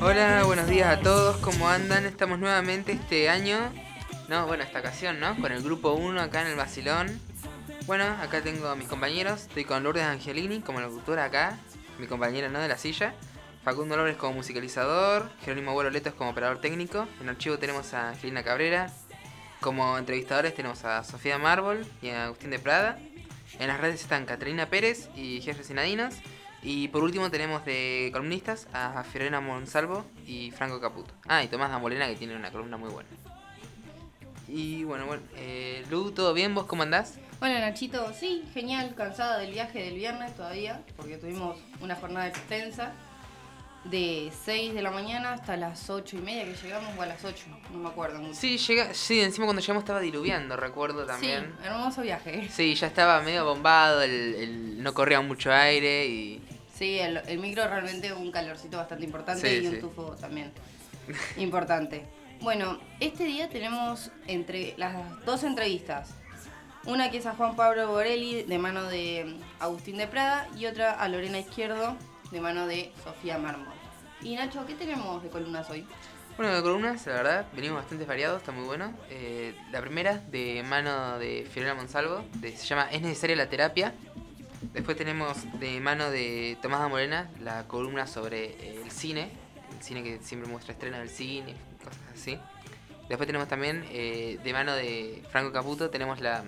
Hola, buenos días a todos, ¿cómo andan? Estamos nuevamente este año, no, bueno, esta ocasión, ¿no? Con el grupo 1 acá en el Basilón. Bueno, acá tengo a mis compañeros, estoy con Lourdes Angelini como locutora acá, mi compañera, ¿no? De la silla. Facundo López como musicalizador, Jerónimo Abuelo Letos como operador técnico. En archivo tenemos a Angelina Cabrera. Como entrevistadores tenemos a Sofía Mármol y a Agustín de Prada. En las redes están Catalina Pérez y Jeffrey Sinadinos. Y por último tenemos de columnistas a Fiorena Monsalvo y Franco Caputo. Ah, y Tomás Damolena que tiene una columna muy buena. Y bueno, bueno, eh, Lu, ¿todo bien? ¿Vos cómo andás? Bueno, Nachito, sí, genial, cansada del viaje del viernes todavía, porque tuvimos una jornada extensa de 6 de la mañana hasta las 8 y media que llegamos, o a las 8, no me acuerdo mucho. Sí, llega, sí, encima cuando llegamos estaba diluviando, recuerdo también. Sí, hermoso viaje. Sí, ya estaba medio bombado, el, el- no corría mucho aire y... Sí, el, el micro realmente un calorcito bastante importante Sí, y un sí. tufo también importante. Bueno, este día tenemos entre las dos entrevistas. Una que es a Juan Pablo Borelli de mano de Agustín de Prada y otra a Lorena Izquierdo de mano de Sofía Mármol. Y Nacho, ¿qué tenemos de columnas hoy? Bueno, de columnas, la verdad, venimos bastante variados, está muy bueno. Eh, la primera, de mano de Fiorella Monsalvo, de- se llama Es necesaria la terapia. Después tenemos de mano de Tomás da Morena la columna sobre eh, el cine, el cine que siempre muestra estrenos del cine, cosas así. Después tenemos también eh, de mano de Franco Caputo, tenemos la,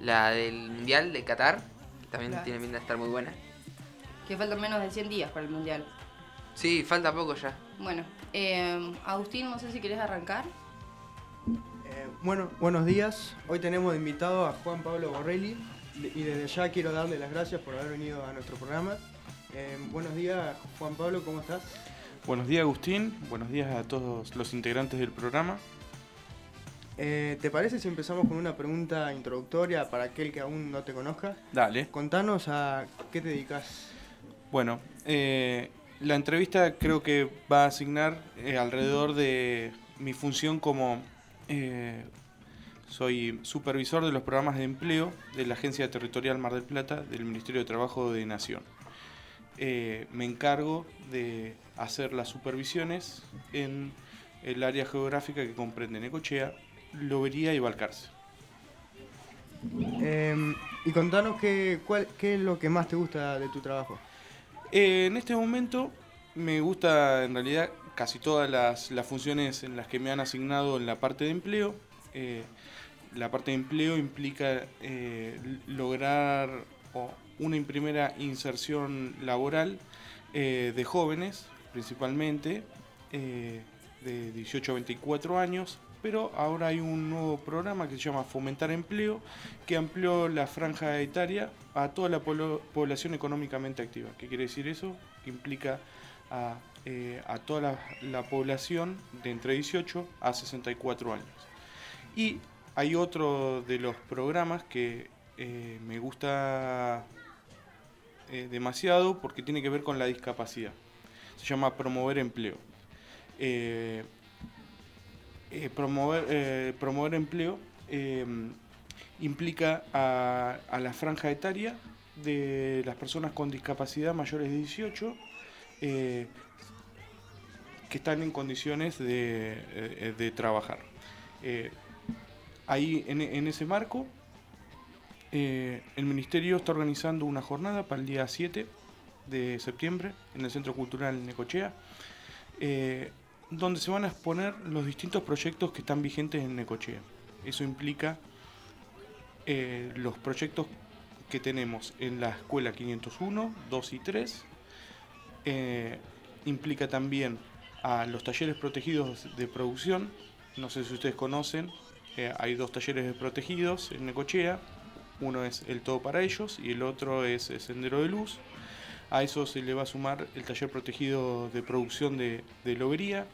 la del Mundial de Qatar, que también Claro. tiene pinta de estar muy buena. Que faltan menos de 100 días para el Mundial. Sí, falta poco ya. Bueno, eh, Agustín, no sé si querés arrancar. Eh, bueno, buenos días. Hoy tenemos de invitado a Juan Pablo Borrelli y desde ya quiero darle las gracias por haber venido a nuestro programa. Eh, buenos días, Juan Pablo, ¿cómo estás? Buenos días Agustín, buenos días a todos los integrantes del programa. Eh, ¿Te parece si empezamos con una pregunta introductoria para aquel que aún no te conozca? Dale. Contanos a qué te dedicas. Bueno, eh, la entrevista creo que va a asignar eh, alrededor de mi función como eh, soy supervisor de los programas de empleo de la Agencia Territorial Mar del Plata del Ministerio de Trabajo de Nación. Eh, me encargo de hacer las supervisiones en el área geográfica que comprende Necochea, Lobería y Balcarce. Eh, y contanos qué, cuál, qué es lo que más te gusta de tu trabajo. Eh, en este momento me gusta en realidad casi todas las, funciones en las que me han asignado en la parte de empleo. Eh, la parte de empleo implica eh, lograr una primera inserción laboral de jóvenes, principalmente, de 18 a 24 años, pero ahora hay un nuevo programa que se llama Fomentar Empleo, que amplió la franja etaria a toda la población económicamente activa. ¿Qué quiere decir eso? Que implica a, eh, a toda la, la población de entre 18 a 64 años. Y hay otro de los programas que eh, me gusta eh, demasiado porque tiene que ver con la discapacidad. Se llama Promover Empleo. Eh, promover, eh, promover empleo eh, implica a, a la franja etaria de las personas con discapacidad mayores de 18 eh, que están en condiciones de, de trabajar. Ahí, en, en ese marco, el Ministerio está organizando una jornada para el día 7 de septiembre en el Centro Cultural Necochea, donde se van a exponer los distintos proyectos que están vigentes en Necochea. Eso implica eh, los proyectos que tenemos en la escuela 501, 2 y 3. Eh, implica también a los talleres protegidos de producción. No sé si ustedes conocen, eh, hay dos talleres protegidos en Necochea. Uno es el Todo para Ellos y el otro es Sendero de Luz. A eso se le va a sumar el taller protegido de producción de, de lobería.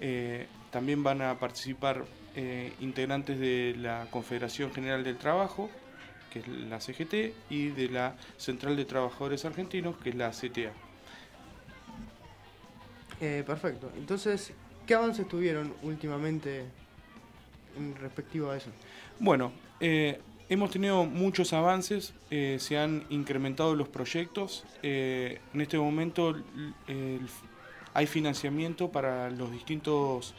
Eh, también van a participar eh, integrantes de la Confederación General del Trabajo, que es la CGT, y de la Central de Trabajadores Argentinos, que es la CTA. Eh, perfecto. Entonces, ¿qué avances tuvieron últimamente en respectivo a eso? Bueno, hemos tenido muchos avances, se han incrementado los proyectos. En este momento hay financiamiento para los distintos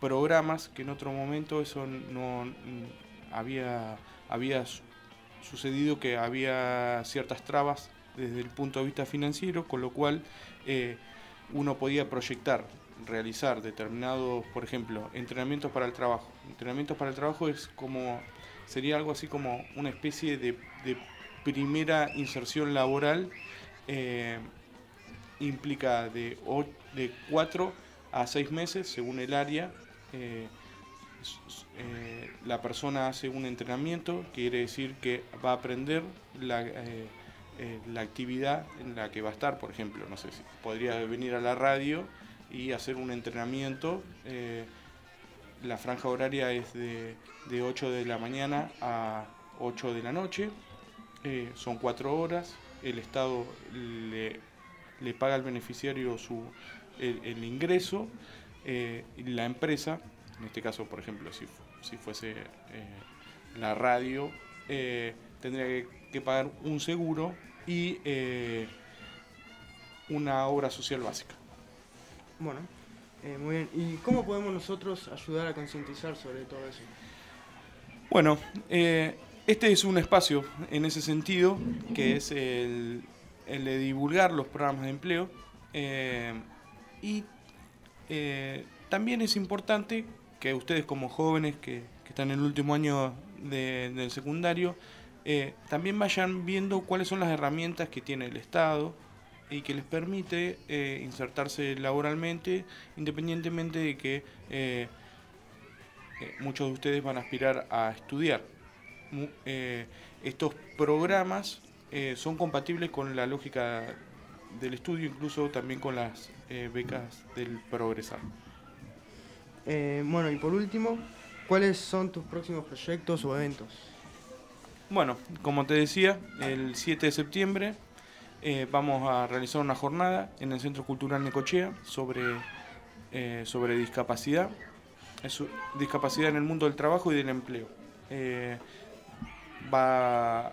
programas que en otro momento eso no mm, había, había sucedido que había ciertas trabas desde el punto de vista financiero, con lo cual uno podía proyectar, realizar determinados, por ejemplo, entrenamientos para el trabajo. Entrenamientos para el trabajo es como, sería algo así como una especie de, primera inserción laboral, eh, implica de, de 4 a 6 meses según el área. Eh, eh, la persona hace un entrenamiento, quiere decir que va a aprender la, eh, la actividad en la que va a estar, por ejemplo, no sé si podría venir a la radio y hacer un entrenamiento. La franja horaria es de, de, 8 de la mañana a 8 de la noche, son 4 horas, el Estado le, le paga al beneficiario su, el, ingreso y la empresa, en este caso, por ejemplo, si, si fuese la radio, tendría que, que pagar un seguro y eh, una obra social básica. Bueno, eh, muy bien. ¿Y cómo podemos nosotros ayudar a concientizar sobre todo eso? Bueno, eh, este es un espacio en ese sentido, que es el, de divulgar los programas de empleo. y también es importante que ustedes como jóvenes que, están en el último año del secundario, eh, también vayan viendo cuáles son las herramientas que tiene el Estado y que les permite eh, insertarse laboralmente, independientemente de que eh, muchos de ustedes van a aspirar a estudiar. estos programas son compatibles con la lógica del estudio, incluso también con las becas del Progresar. bueno, y por último, ¿cuáles son tus próximos proyectos o eventos? Bueno, como te decía, el 7 de septiembre eh, vamos a realizar una jornada en el Centro Cultural Necochea sobre, eh, sobre discapacidad, discapacidad en el mundo del trabajo y del empleo. Eh, va,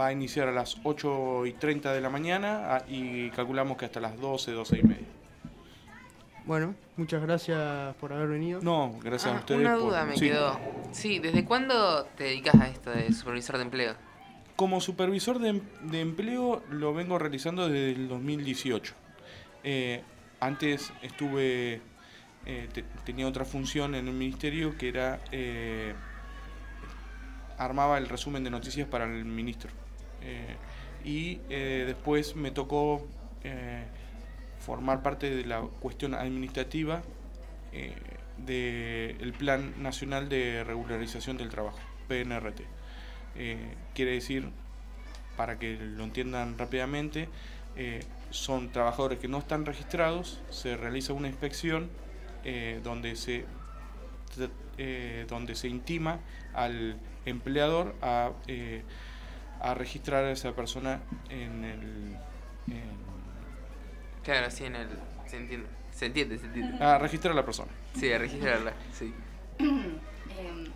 va a iniciar a las 8 y 30 de la mañana ah, y calculamos que hasta las 12, 12 y media. Bueno, muchas gracias por haber venido. No, gracias a ah, ustedes. Una duda me quedó. Sí, ¿desde cuándo te dedicas a esto de supervisor de empleo? Como supervisor de, empleo lo vengo realizando desde el 2018. Eh, antes estuve, eh, tenía otra función en el ministerio que era, eh, armaba el resumen de noticias para el ministro. Y después me tocó formar parte de la cuestión administrativa eh, del Plan Nacional de Regularización del Trabajo, PNRT. Eh, quiere decir, para que lo entiendan rápidamente, eh, son trabajadores que no están registrados, se realiza una inspección donde, se, donde se intima al empleador a, a registrar a esa persona en el... Claro, sí, en el. Se entiende. Se entiende, se entiende. A registrar a la persona. Sí, a registrarla, sí. Em,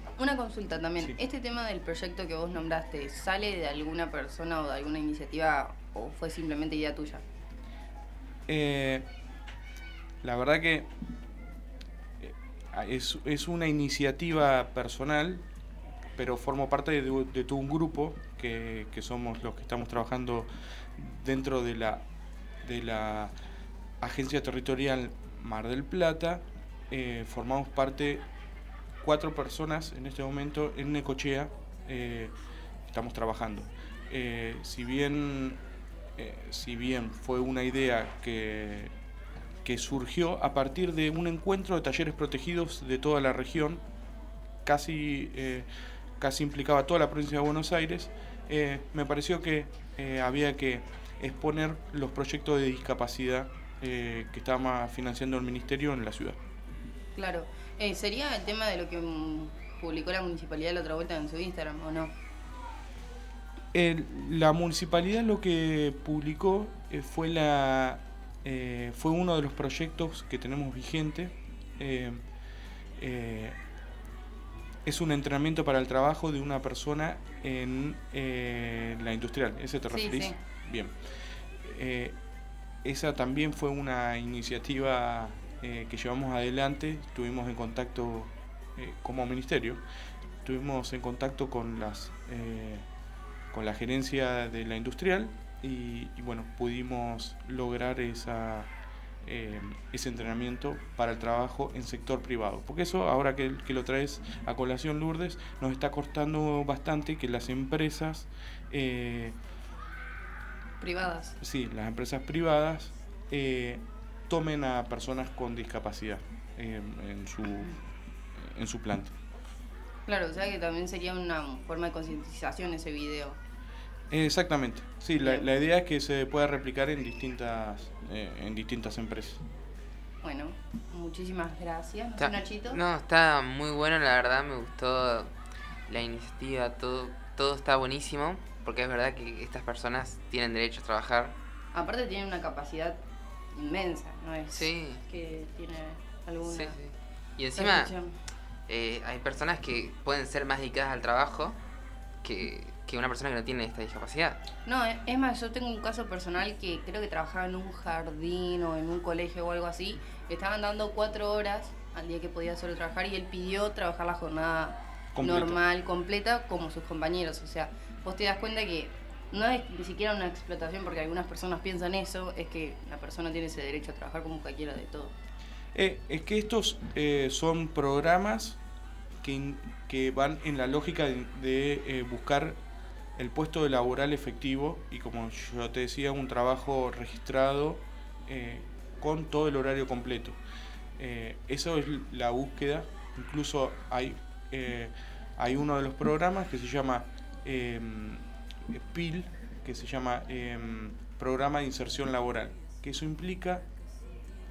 una consulta también. ¿Este tema del proyecto que vos nombraste sale de alguna persona o de alguna iniciativa o fue simplemente idea tuya? Eh, la verdad que eh, es, es, una iniciativa personal, pero formo parte de, todo un grupo que, que somos los que estamos trabajando dentro de la de la Agencia Territorial Mar del Plata. Eh, formamos parte cuatro personas en este momento en Necochea. Eh, estamos trabajando. Eh, si bien si bien fue una idea que, que surgió a partir de un encuentro de talleres protegidos de toda la región, casi, casi implicaba toda la provincia de Buenos Aires, me pareció que había que exponer los proyectos de discapacidad eh, que está financiando el ministerio en la ciudad. Claro. Eh, ¿Sería el tema de lo que mm, publicó la municipalidad la otra vuelta en su Instagram o no? la municipalidad lo que publicó eh, fue la fue uno de los proyectos que tenemos vigente es un entrenamiento para el trabajo de una persona en eh, la industrial. ¿Ese te Sí, referís? sí. Bien. Eh, esa también fue una iniciativa eh, que llevamos adelante. Estuvimos en contacto como ministerio. Estuvimos en contacto con las con la gerencia de la industrial y, y bueno pudimos lograr esa eh, ese entrenamiento para el trabajo en sector privado. Porque eso, ahora que, que lo traes a colación, Lourdes, nos está costando bastante que las empresas, eh, Privadas. sí, las empresas privadas, eh, tomen a personas con discapacidad eh, en, su, en su planta. Claro, o sea que también sería una forma de concientización ese video. Exactamente, sí, la, la idea es que se pueda replicar en distintas, eh, en distintas empresas. Bueno, muchísimas gracias. Está- Nachito. No, está muy bueno, la verdad, me gustó la iniciativa, todo, todo está buenísimo, porque es verdad que estas personas tienen derecho a trabajar. Aparte tiene una capacidad inmensa, ¿no es? Sí, Que tiene alguna sí, sí. Y encima eh, hay personas que pueden ser más dedicadas al trabajo que, que una persona que no tiene esta discapacidad. No, eh, es más, yo tengo un caso personal que creo que trabajaba en un jardín o en un colegio o algo así. Le estaban dando cuatro horas al día que podía solo trabajar y él pidió trabajar la jornada Completa. normal, completa, como sus compañeros. O sea, vos te das cuenta que no es ni siquiera una explotación porque algunas personas piensan eso, es que la persona tiene ese derecho a trabajar como cualquiera de todo. Eh, es que estos eh, son programas que, que van en la lógica de, de, eh, buscar el puesto laboral efectivo y como yo te decía, un trabajo registrado eh, con todo el horario completo. Eh, eso es la búsqueda, incluso hay, eh, hay uno de los programas que se llama eh, PIL, que se llama eh, Programa de Inserción Laboral, que eso implica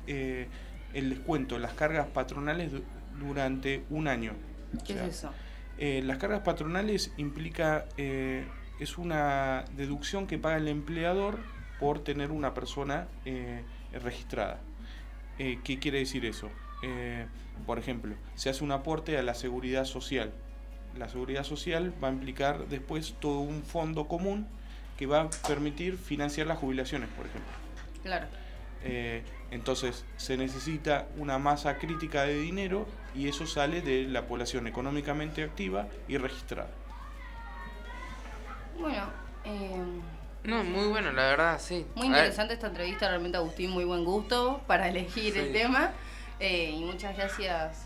eh, el descuento, las cargas patronales du- durante un año. ¿Qué O sea, es eso? Eh, las cargas patronales implica, eh, es una deducción que paga el empleador por tener una persona eh, registrada. ¿Qué quiere decir eso? Por ejemplo, se hace un aporte a la seguridad social. La seguridad social va a implicar después todo un fondo común que va a permitir financiar las jubilaciones, por ejemplo. Claro. Entonces se necesita una masa crítica de dinero y eso sale de la población económicamente activa y registrada. Bueno, eh, No, muy bueno, la verdad, sí. muy interesante esta entrevista, realmente Agustín, muy buen gusto para elegir el tema. Eh, y muchas gracias,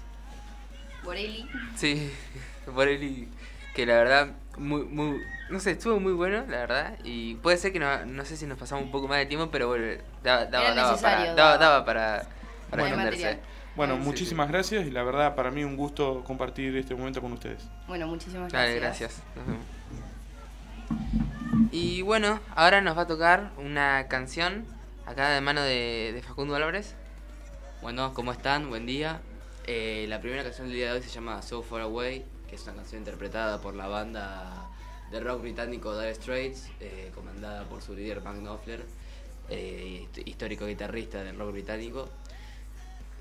Borelli. Sí, él que la verdad, muy, muy, no sé, estuvo muy bueno, la verdad. Y puede ser que no, no sé si nos pasamos un poco más de tiempo, pero bueno, daba, daba, daba para, daba, daba. para, para Buen extenderse. material. Bueno, Sí, muchísimas gracias y la verdad para mí un gusto compartir este momento con ustedes. Bueno, muchísimas gracias. gracias. Nos vemos. Y bueno, ahora nos va a tocar una canción acá de mano de, de Facundo Álvarez. Bueno, ¿cómo están? Buen día. Eh, la primera canción del día de hoy se llama So Far Away, que es una canción interpretada por la banda de rock británico Dire Straits, eh, comandada por su líder Mark Knopfler, eh, hist- histórico guitarrista del rock británico.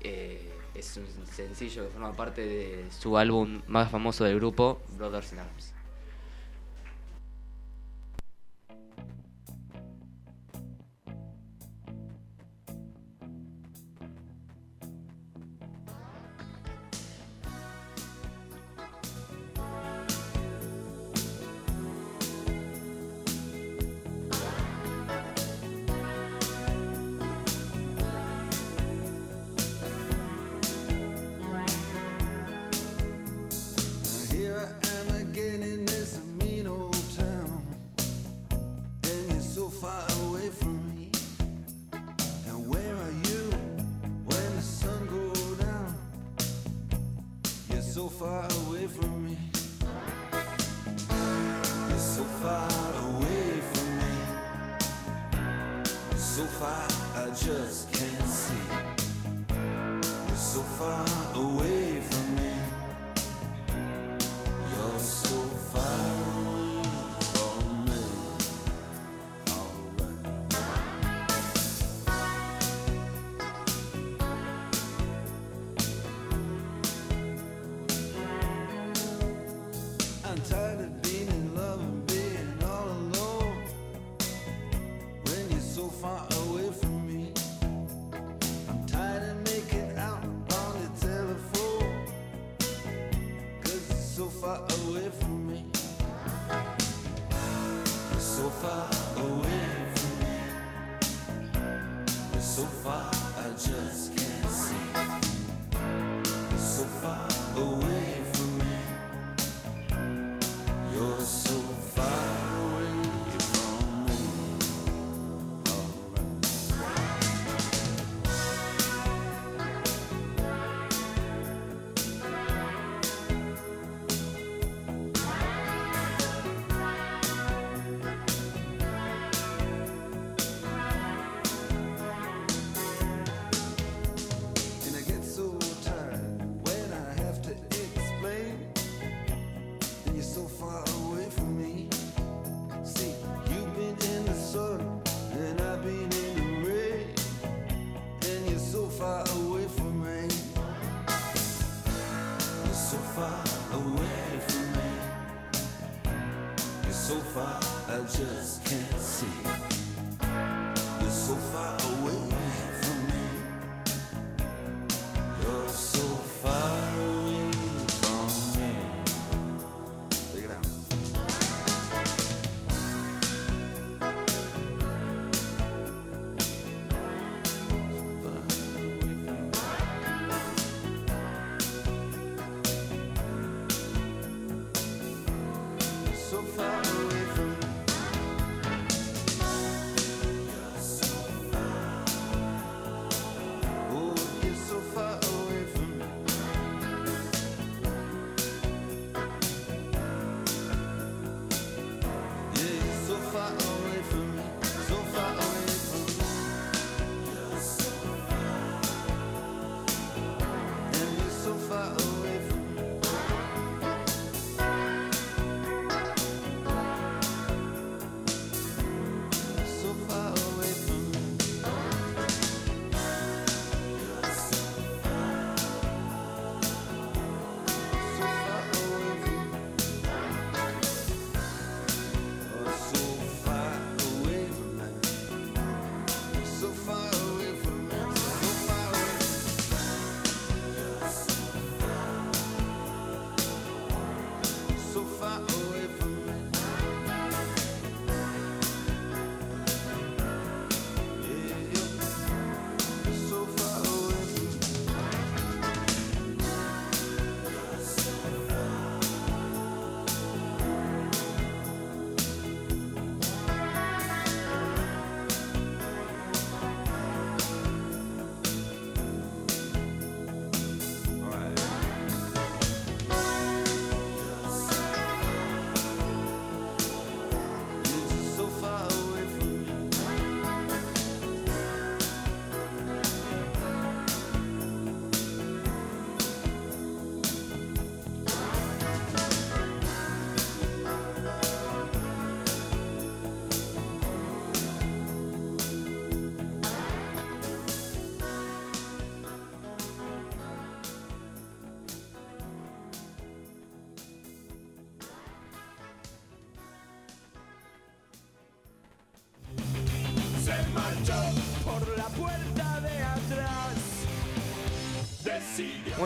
Eh, es un sencillo que forma parte de su álbum más famoso del grupo, Brothers in Arms. So far away from me. You're so far away from me. So far I just can't see. You're so far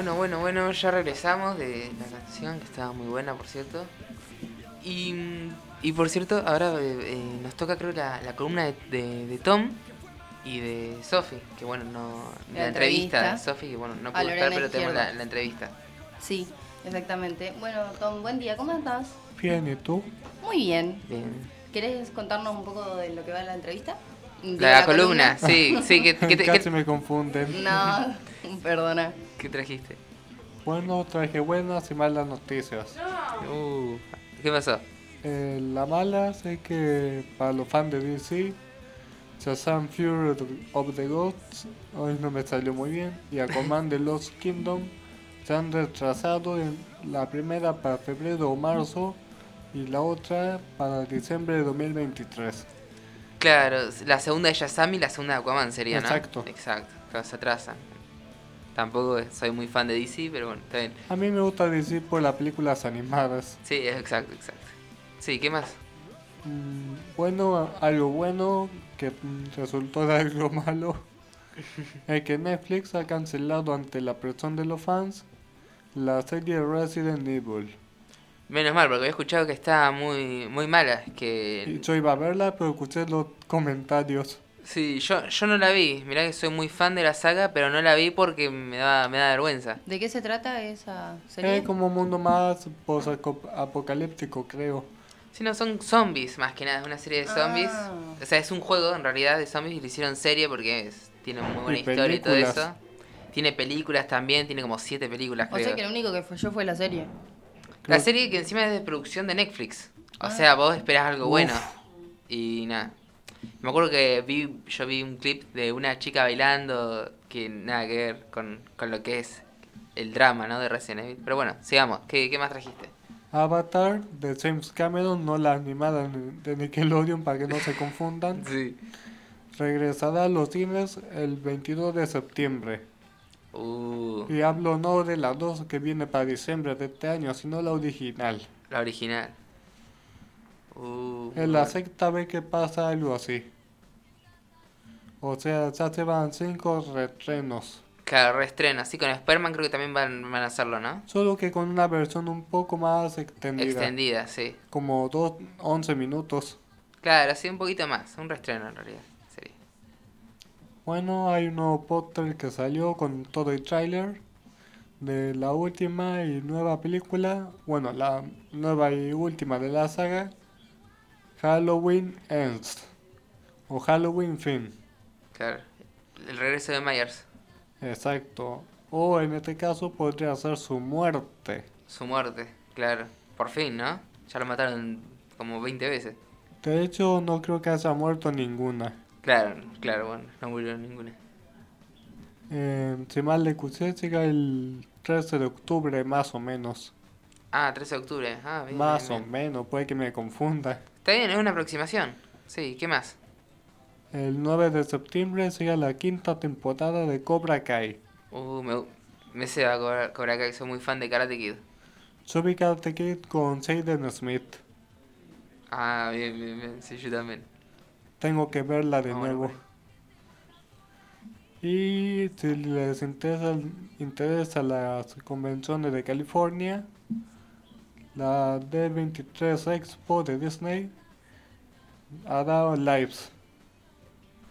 Bueno, bueno, bueno, ya regresamos de la canción, que estaba muy buena, por cierto. Y, y por cierto, ahora eh, eh, nos toca creo la, la columna de, de- de Tom y de Sofi, que bueno, no... La La, entrevista, entrevista. de Sofi, que bueno, no A pudo estar, pero tenemos la, la entrevista. Sí, exactamente. Bueno, Tom, buen día, ¿cómo estás? Bien, ¿y tú? Muy bien. Bien. ¿Querés contarnos un poco de lo que va la entrevista? Digo, La, columna, sí, sí, ¿qué, qué, te- Casi qué- me confunden. No, perdona. Qué trajiste? Bueno, traje buenas y malas noticias. Uh, ¿Qué pasó? Eh, la mala es que para los fans de DC, Shazam Fury of the Gods hoy no me salió muy bien y Aquaman de Lost Kingdom se han retrasado en la primera para febrero o marzo y la otra para diciembre de 2023. Claro, la segunda de Shazam y la segunda de Aquaman sería, ¿no? Exacto. Exacto, se atrasan. Tampoco soy muy fan de DC, pero bueno, está bien. A mí me gusta DC por las películas animadas. Sí, exacto, exacto. Sí, ¿qué más? Mm, Bueno, algo bueno que mm, resultó de algo malo es que Netflix ha cancelado ante la presión de los fans la serie Resident Evil. Menos mal, porque había escuchado que estaba muy, muy mala. Que yo iba a verla, pero escuché los comentarios. Sí, yo, yo no la vi. Mirá que soy muy fan de la saga, pero no la vi porque me da, me da vergüenza. ¿De qué se trata esa serie? Es como un mundo más post-apocalíptico, creo. Si no, son zombies más que nada, es una serie de zombies. Ah. O sea, es un juego en realidad de zombies y lo hicieron serie porque es- tiene muy buena Y historia y todo eso. Tiene películas también, tiene como siete películas o creo. sea que lo único que falló fue la serie. La Creo- serie que encima es de producción de Netflix. O Ah. sea, vos esperás algo Uf. bueno. Y nada. Me acuerdo que vi, yo vi un clip de una chica bailando que nada que ver con, con lo que es el drama, ¿no? De Resident Evil. Pero bueno, sigamos. ¿Qué, qué más trajiste? Avatar de James Cameron, no la animada de Nickelodeon para que no se confundan. Sí. Regresará a los cines el 22 de septiembre. Uh, Y hablo no de la 2 que viene para diciembre de este año, sino la original. la original. Uh, Es la sexta vez que pasa algo así. O sea, ya se van cinco retrenos. Claro, reestreno. Así con Spider-Man creo que también van, van a hacerlo, ¿no? Solo que con una versión un poco más extendida. Extendida, sí. Como dos, 11 minutos. Claro, así un poquito más. Un reestreno en realidad. Sería. Bueno, hay un nuevo póster que salió con todo el tráiler de la última y nueva película. Bueno, la nueva y última de la saga. Halloween Ends. O Halloween Fin. Claro. El regreso de Myers. Exacto. O en este caso podría ser su muerte. Su muerte, claro. Por fin, ¿no? Ya lo mataron como 20 veces. De hecho, no creo que haya muerto ninguna. Claro, claro, bueno, no murió ninguna. Eh, si mal le escuché, llega el 13 de octubre más o menos. Ah, 13 de octubre. Ah, bien. Más bien, o menos, puede que me confunda. Está bien, es una aproximación. Sí, ¿qué más? El 9 de septiembre llega la quinta temporada de Cobra Kai. Uh, me, me se va a cobrar, cobrar acá que soy muy fan de Karate Kid. Yo vi Karate Kid con Jaden Smith. Ah, bien, bien, bien. Sí, yo también. Tengo que verla de Ah, bueno, nuevo. bueno. Y si les interesa, interesa las convenciones de California, la D23 Expo de Disney hará lives.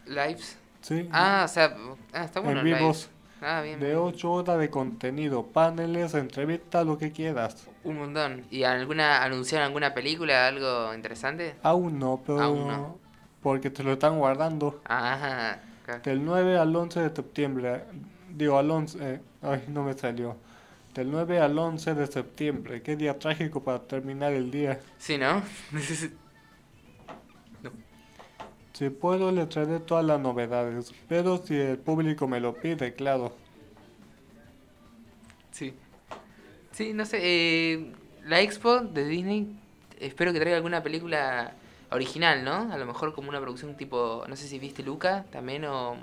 ¿Lives? ¿sí? Ah, o sea, ah, está bueno. en vivos Ah, bien. de bien. 8 horas de contenido, paneles, entrevistas, lo que quieras. Un montón. ¿Y alguna anunciaron alguna película, algo interesante? Aún no, pero Aún no. porque te lo están guardando. Ajá. Del 9 al 11 de septiembre, digo al 11, eh, ay, no me salió. Del 9 al 11 de septiembre, qué día trágico para terminar el día. Sí, ¿no? Si puedo, le traeré todas las novedades, pero si el público me lo pide, claro. sí. Sí, no sé. eh, la expo de Disney, espero que traiga alguna película original, ¿no? A lo mejor como una producción tipo, no sé si viste Luca también o,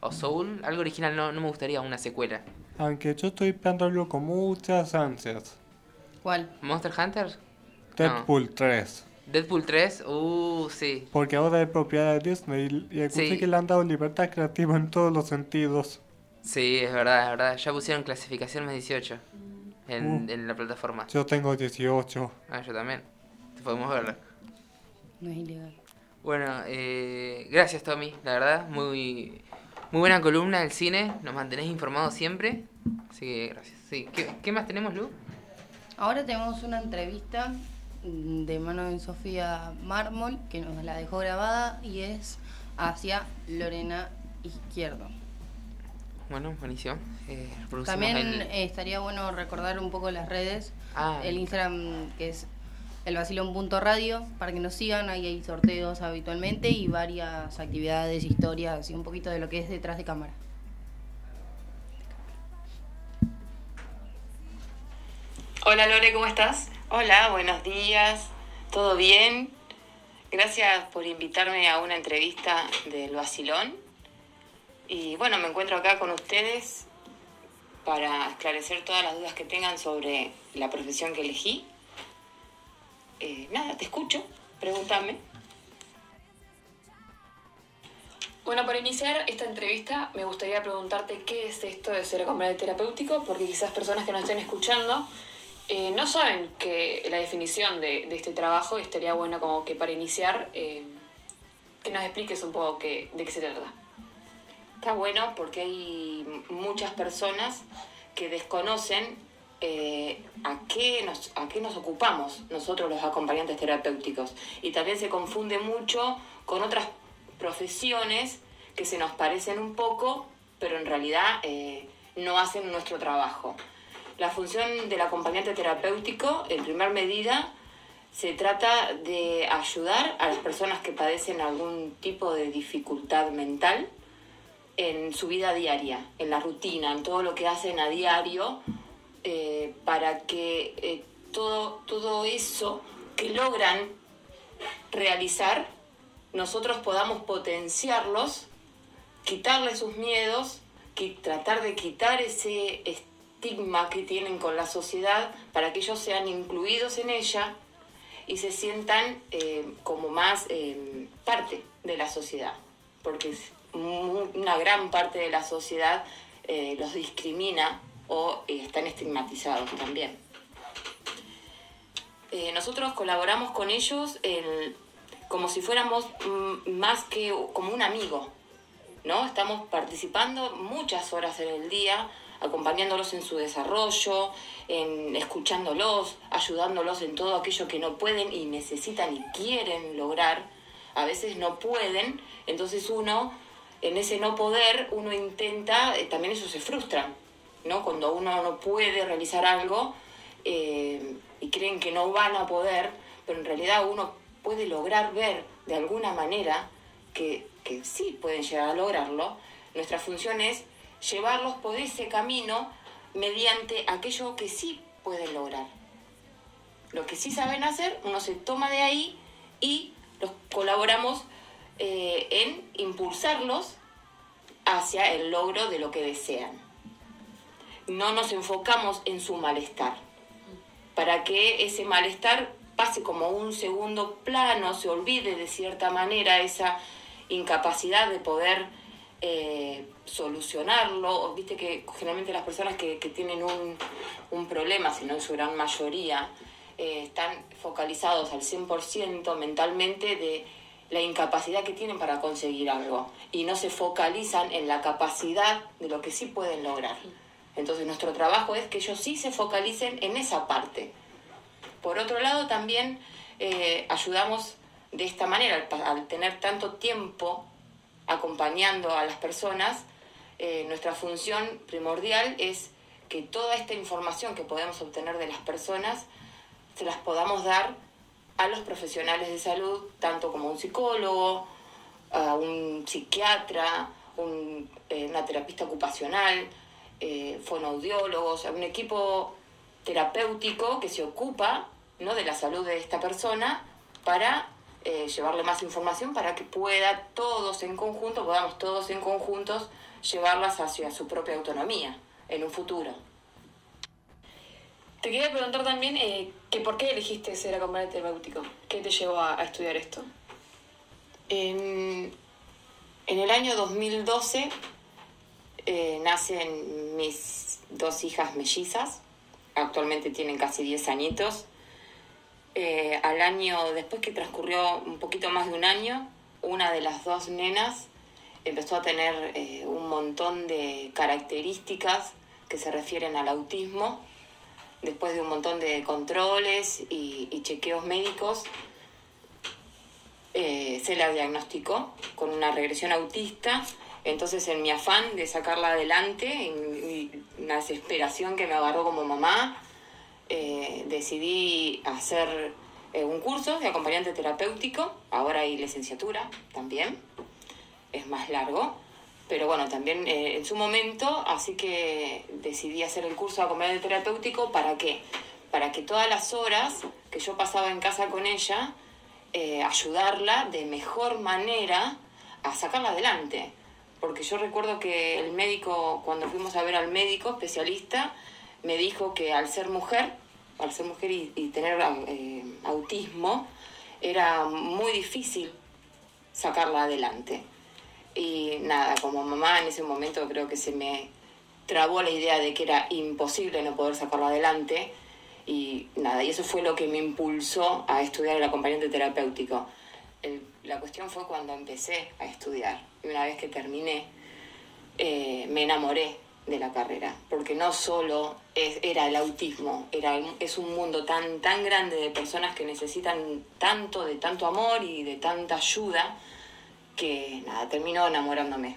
o Soul. Algo original, no, no me gustaría una secuela. Aunque yo estoy esperándolo con muchas ansias. ¿Cuál? ¿Monster Hunter? Deadpool 3. Deadpool 3, uh, sí. Porque ahora es propiedad de Disney y escuché Sí. que le han dado libertad creativa en todos los sentidos. Sí, es verdad, es verdad. Ya pusieron clasificación más 18 en, Uh. en la plataforma. Yo tengo 18. Ah, yo también. Podemos verla. No es ilegal. Bueno, eh, gracias Tommy, la verdad, muy, muy buena columna del cine, nos mantenés informados siempre, así que gracias. Sí. ¿Qué, qué más tenemos, Lu? Ahora tenemos una entrevista de mano de Sofía Mármol que nos la dejó grabada y es hacia Lorena Izquierdo. Bueno, buenísimo. Eh, También el- estaría bueno recordar un poco las redes. Ah, El Instagram que es el vacilón.radio para que nos sigan, ahí hay sorteos habitualmente y varias actividades, historias y un poquito de lo que es detrás de cámara. Hola Lore, ¿cómo estás? Hola, buenos días. ¿Todo bien? Gracias por invitarme a una entrevista del Basilón. Y bueno, me encuentro acá con ustedes para esclarecer todas las dudas que tengan sobre la profesión que elegí. Eh, nada, te escucho, pregúntame. Bueno, para iniciar esta entrevista me gustaría preguntarte qué es esto de ser acompañante terapéutico, porque quizás personas que nos estén escuchando eh, no saben que la definición de, de este trabajo estaría bueno como que para iniciar eh, que nos expliques un poco qué- de qué se trata. Está bueno porque hay muchas personas que desconocen eh, a, qué nos, a qué nos ocupamos nosotros los acompañantes terapéuticos. Y también se confunde mucho con otras profesiones que se nos parecen un poco, pero en realidad eh, no hacen nuestro trabajo. La función del acompañante terapéutico, en primer medida, se trata de ayudar a las personas que padecen algún tipo de dificultad mental en su vida diaria, en la rutina, en todo lo que hacen a diario, eh, para que eh, todo, todo eso que logran realizar, nosotros podamos potenciarlos, quitarles sus miedos, tratar de quitar ese estigma que tienen con la sociedad para que ellos sean incluidos en ella y se sientan eh, como más eh, parte de la sociedad, porque una gran parte de la sociedad los discrimina o eh, están estigmatizados también. Eh, nosotros colaboramos con ellos como si fuéramos mm, más que como un amigo, ¿no? Estamos participando muchas horas en el día, acompañándolos en su desarrollo, escuchándolos, ayudándolos en todo aquello que no pueden y necesitan y quieren lograr. A veces no pueden, entonces uno, en ese no poder, uno intenta, eh, también ellos se frustran, ¿no? Cuando uno no puede realizar algo eh, y creen que no van a poder, pero en realidad uno puede lograr ver de alguna manera que, que sí pueden llegar a lograrlo. Nuestra función es llevarlos por ese camino mediante aquello que sí pueden lograr. Lo que sí saben hacer, uno se toma de ahí y los colaboramos eh, en impulsarlos hacia el logro de lo que desean. No nos enfocamos en su malestar, para que ese malestar pase como un segundo plano, se olvide de cierta manera esa incapacidad de poder eh, solucionarlo. Viste que generalmente las personas que, tienen un, un problema, si no en su gran mayoría, eh, están focalizados al 100% mentalmente de la incapacidad que tienen para conseguir algo y no se focalizan en la capacidad de lo que sí pueden lograr. Entonces nuestro trabajo es que ellos sí se focalicen en esa parte. Por otro lado, también eh, ayudamos de esta manera, al, tener tanto tiempo acompañando a las personas, eh, nuestra función primordial es que toda esta información que podemos obtener de las personas se las podamos dar a los profesionales de salud, tanto como un psicólogo, a un psiquiatra, eh, una terapista ocupacional, eh, fonoaudiólogos, un equipo terapéutico que se ocupa ¿no? de la salud de esta persona para eh, llevarle más información para que pueda todos en conjunto, podamos todos en conjuntos llevarlas hacia su propia autonomía en un futuro. Te quería preguntar también eh, que por qué elegiste ser acompañante terapéutico. ¿Qué te llevó a, a estudiar esto? En, en el año 2012 eh, nacen mis dos hijas mellizas, actualmente tienen casi 10 añitos. Eh, al año, después que transcurrió un poquito más de un año, una de las dos nenas empezó a tener eh, un montón de características que se refieren al autismo. Después de un montón de controles y, y chequeos médicos, se la diagnosticó con una regresión autista. Entonces, en mi afán de sacarla adelante, en una desesperación que me agarró como mamá, eh, decidí hacer eh, un curso de acompañante terapéutico. Ahora hay licenciatura también, es más largo. Pero bueno, también eh, en su momento, así que decidí hacer el curso de acompañante terapéutico para qué? Para que todas las horas que yo pasaba en casa con ella, eh, ayudarla de mejor manera a sacarla adelante. Porque yo recuerdo que el médico, cuando fuimos a ver al médico especialista, me dijo que al ser mujer, al ser mujer y, tener eh, autismo, era muy difícil sacarla adelante. Y nada, como mamá en ese momento creo que se me trabó la idea de que era imposible no poder sacarla adelante. Y nada, y eso fue lo que me impulsó a estudiar el acompañante terapéutico. El- la cuestión fue cuando empecé a estudiar. Y una vez que terminé, eh, me enamoré de la carrera, porque no solo es- era el autismo, era, es un mundo tan, tan grande de personas que necesitan tanto, de tanto amor y de tanta ayuda, que nada, terminó enamorándome.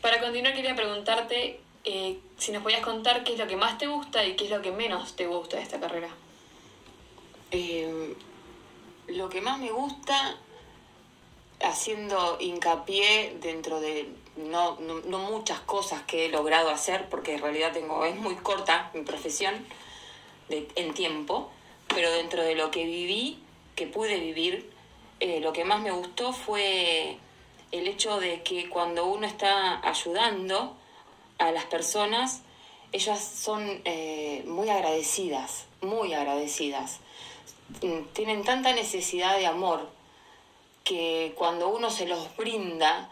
Para continuar quería preguntarte eh, si nos podías contar qué es lo que más te gusta y qué es lo que menos te gusta de esta carrera. Eh, lo que más me gusta, haciendo hincapié dentro de no, no, muchas cosas que he logrado hacer, porque en realidad tengo, es muy corta mi profesión de- en tiempo, pero dentro de lo que viví, que pude vivir, eh, lo que más me gustó fue el hecho de que cuando uno está ayudando a las personas, ellas son eh, muy agradecidas, muy agradecidas. Mm, Tienen tanta necesidad de amor que cuando uno se los brinda,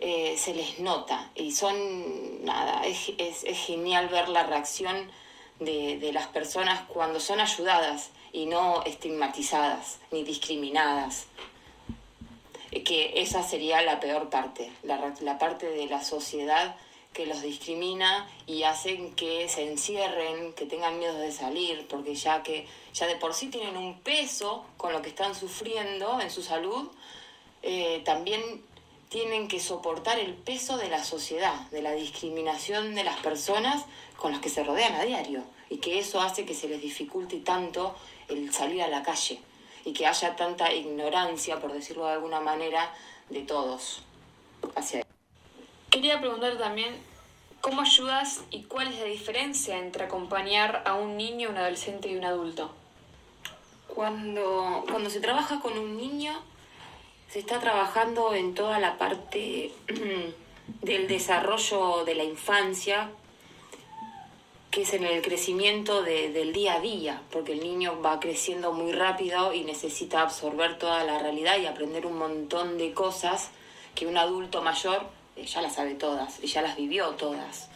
eh, se les nota. Y son, nada, es, es- genial ver la reacción de, de las personas cuando son ayudadas y no estigmatizadas ni discriminadas. Eh, Que esa sería la peor parte, la, la parte de la sociedad que los discrimina y hacen que se encierren, que tengan miedo de salir, porque ya que ya de por sí tienen un peso con lo que están sufriendo en su salud, eh, también tienen que soportar el peso de la sociedad, de la discriminación de las personas con las que se rodean a diario, y que eso hace que se les dificulte tanto el salir a la calle, y que haya tanta ignorancia, por decirlo de alguna manera, de todos hacia Quería preguntar también cómo ayudas y cuál es la diferencia entre acompañar a un niño, un adolescente y un adulto. Cuando, cuando se trabaja con un niño, se está trabajando en toda la parte del desarrollo de la infancia, que es en el crecimiento de- del día a día, porque el niño va creciendo muy rápido y necesita absorber toda la realidad y aprender un montón de cosas que un adulto mayor ya las sabe todas y ya las vivió todas.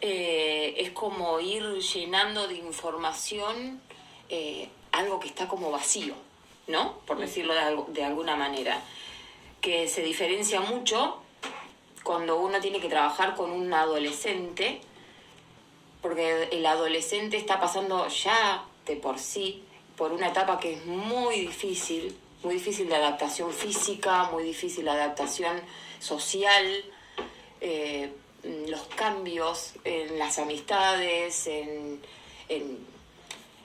Eh, es como ir llenando de información eh, algo que está como vacío, ¿no? Por decirlo de, alguna manera. Que se diferencia mucho cuando uno tiene que trabajar con un adolescente, porque el adolescente está pasando ya de por sí por una etapa que es muy difícil, muy difícil de adaptación física, muy difícil de adaptación social, eh, los cambios en las amistades, en, en-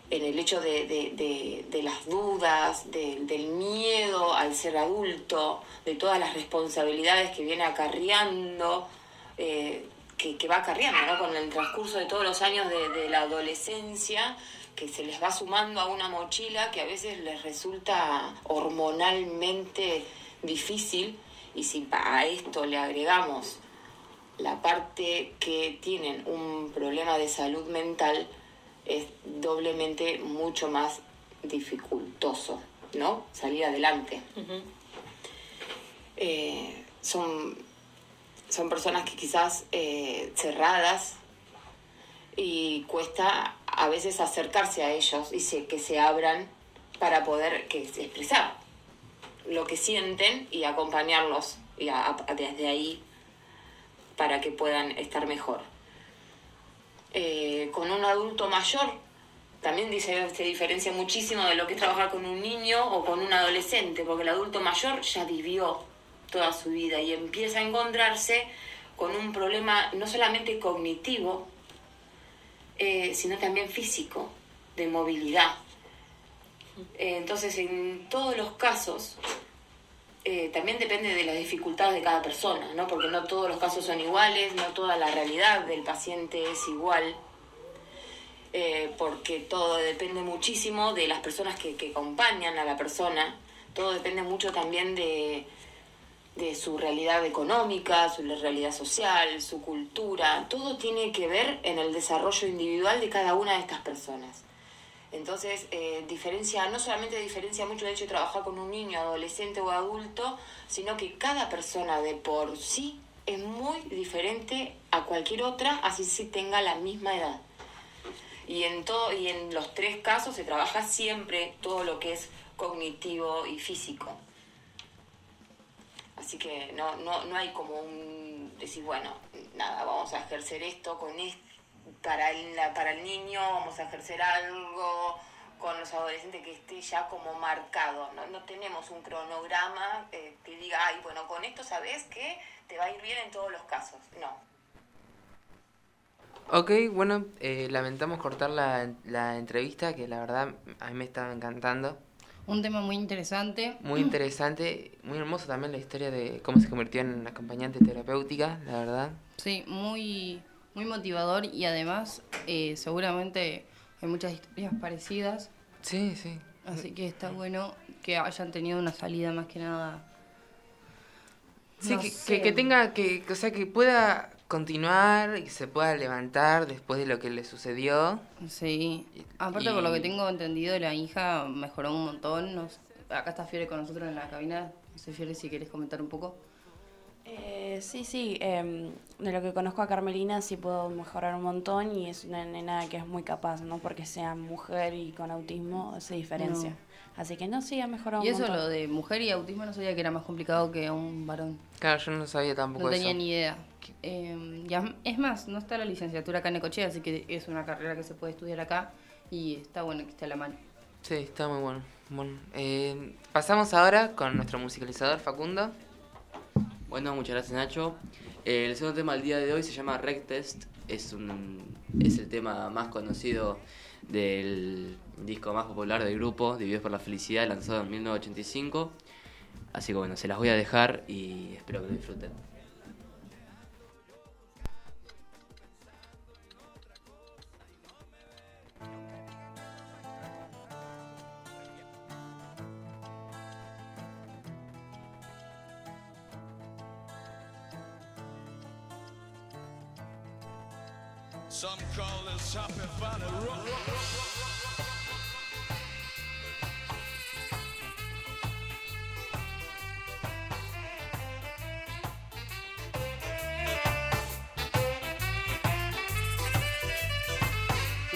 el hecho de, de- de- las dudas, de- del miedo al ser adulto, de todas las responsabilidades que viene acarreando, eh, que, que va acarreando ¿no? con el transcurso de todos los años de la adolescencia, que se les va sumando a una mochila que a veces les resulta hormonalmente difícil y si a esto le agregamos la parte que tienen un problema de salud mental es doblemente mucho más dificultoso, ¿no? Salir adelante. Eh, son, son personas que quizás eh, cerradas y cuesta a veces acercarse a ellos y se- que se abran para poder que, expresar lo que sienten y acompañarlos y desde ahí para que puedan estar mejor. Eh, con un adulto mayor también dice, se diferencia muchísimo de lo que es trabajar con un niño o con un adolescente, porque el adulto mayor ya vivió toda su vida y empieza a encontrarse con un problema no solamente cognitivo, eh, sino también físico, de movilidad. Eh, entonces, en todos los casos, eh, también depende de las dificultades de cada persona, ¿no? Porque no todos los casos son iguales, no toda la realidad del paciente es igual, eh, porque todo depende muchísimo de las personas que, que acompañan a la persona, todo depende mucho también de, de su realidad económica, su realidad social, su cultura, todo tiene que ver en el desarrollo individual de cada una de estas personas. Entonces, eh, diferencia, no solamente diferencia mucho el hecho de trabajar con un niño, adolescente o adulto, sino que cada persona de por sí es muy diferente a cualquier otra, así sí tenga la misma edad. Y en, todo, y en los tres casos se trabaja siempre todo lo que es cognitivo y físico. Así que no, no, no hay como un decir, bueno, nada, vamos a ejercer esto con esto para el, la- para el niño, vamos a ejercer algo con los adolescentes que esté ya como marcado. No, no tenemos un cronograma eh, que diga, ay, bueno, con esto sabes que te va a ir bien en todos los casos. No. Ok, bueno, eh, lamentamos cortar la, la entrevista, que la verdad a mí me estaba encantando. Un tema muy interesante. Muy interesante, muy hermoso también la historia de cómo se convirtió en acompañante terapéutica, la verdad. Sí, muy, muy motivador y además eh, seguramente hay muchas historias parecidas. Sí, sí. Así que está bueno que hayan tenido una salida más que nada. Sí, No que, que, que tenga, que, que, o sea, que pueda continuar y se pueda levantar después de lo que le sucedió. Sí. Aparte, por lo que tengo entendido, la hija mejoró un montón. Nos- acá está Fiore con nosotros en la cabina. No sé, Fiore, si quieres comentar un poco. Eh, sí, sí, em, de lo que conozco a Carmelina sí puedo mejorar un montón y es una nena que es muy capaz, no porque sea mujer y con autismo se diferencia. Así que no, sí, ha mejorado Y un eso, montón. lo de mujer y autismo, no sabía que era más complicado que un varón. Claro, yo no sabía tampoco No tenía eso. ni idea. Eh, ya- es más, no está la licenciatura acá en Necochea, así que es una carrera que se puede estudiar acá y está bueno que esté a la mano. Sí, está muy bueno. bueno eh, pasamos ahora con nuestro musicalizador Facundo. Bueno, muchas gracias Nacho. Eh, el segundo tema del día de hoy se llama Rec Test. Es, un, es el tema más conocido del disco más popular del grupo, Divididos por la Felicidad, lanzado en 1985. Así que bueno, se las voy a dejar y espero que lo disfruten. Some call this happy valley rock.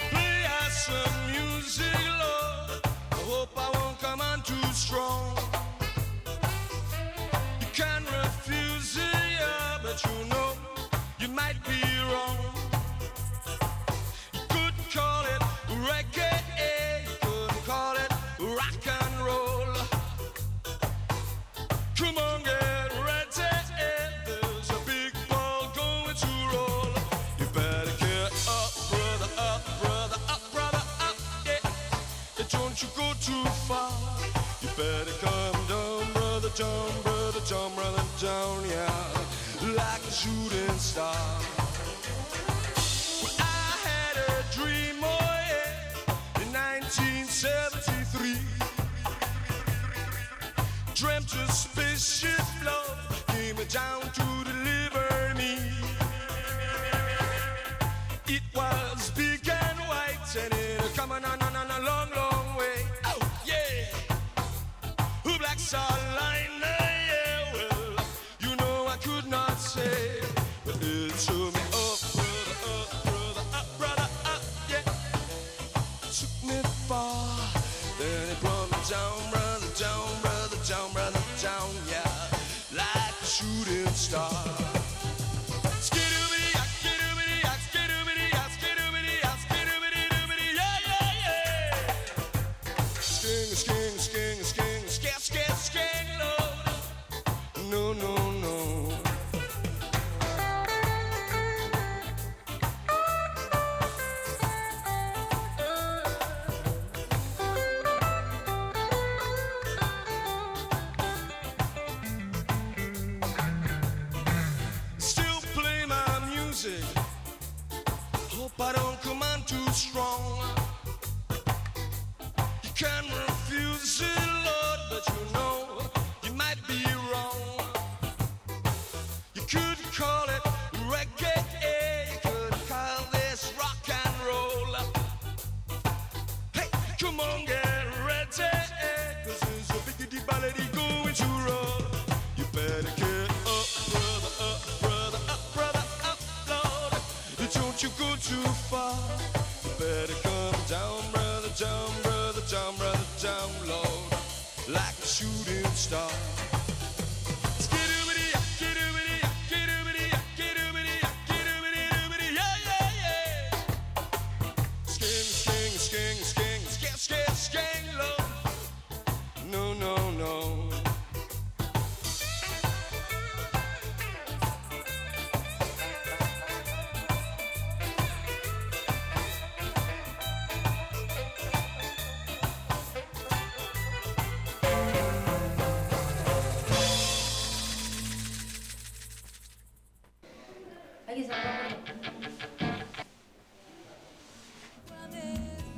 Play us some music, down, brother, down, brother, down, yeah. Like a shooting star. Well, I had a dream, oh yeah, in 1973. Dreamt a spaceship love came down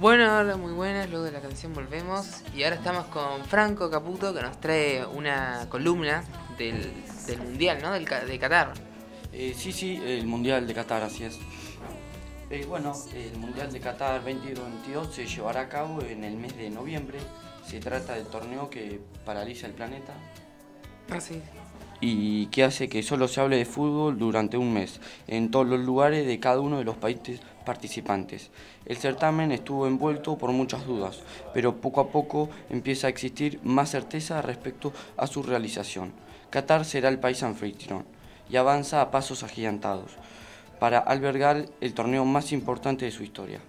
Bueno, hola, muy buenas, luego de la canción volvemos. Y ahora estamos con Franco Caputo que nos trae una columna del, del Mundial, ¿no? Del, de Qatar. Eh, sí, sí, el Mundial de Qatar, así es. Eh, bueno, el Mundial de Qatar 2022 se llevará a cabo en el mes de noviembre. Se trata del torneo que paraliza el planeta Ah, sí. y que hace que solo se hable de fútbol durante un mes en todos los lugares de cada uno de los países participantes. El certamen estuvo envuelto por muchas dudas, pero poco a poco empieza a existir más certeza respecto a su realización. Qatar será el país anfitrión y avanza a pasos agigantados para albergar el torneo más importante de su historia.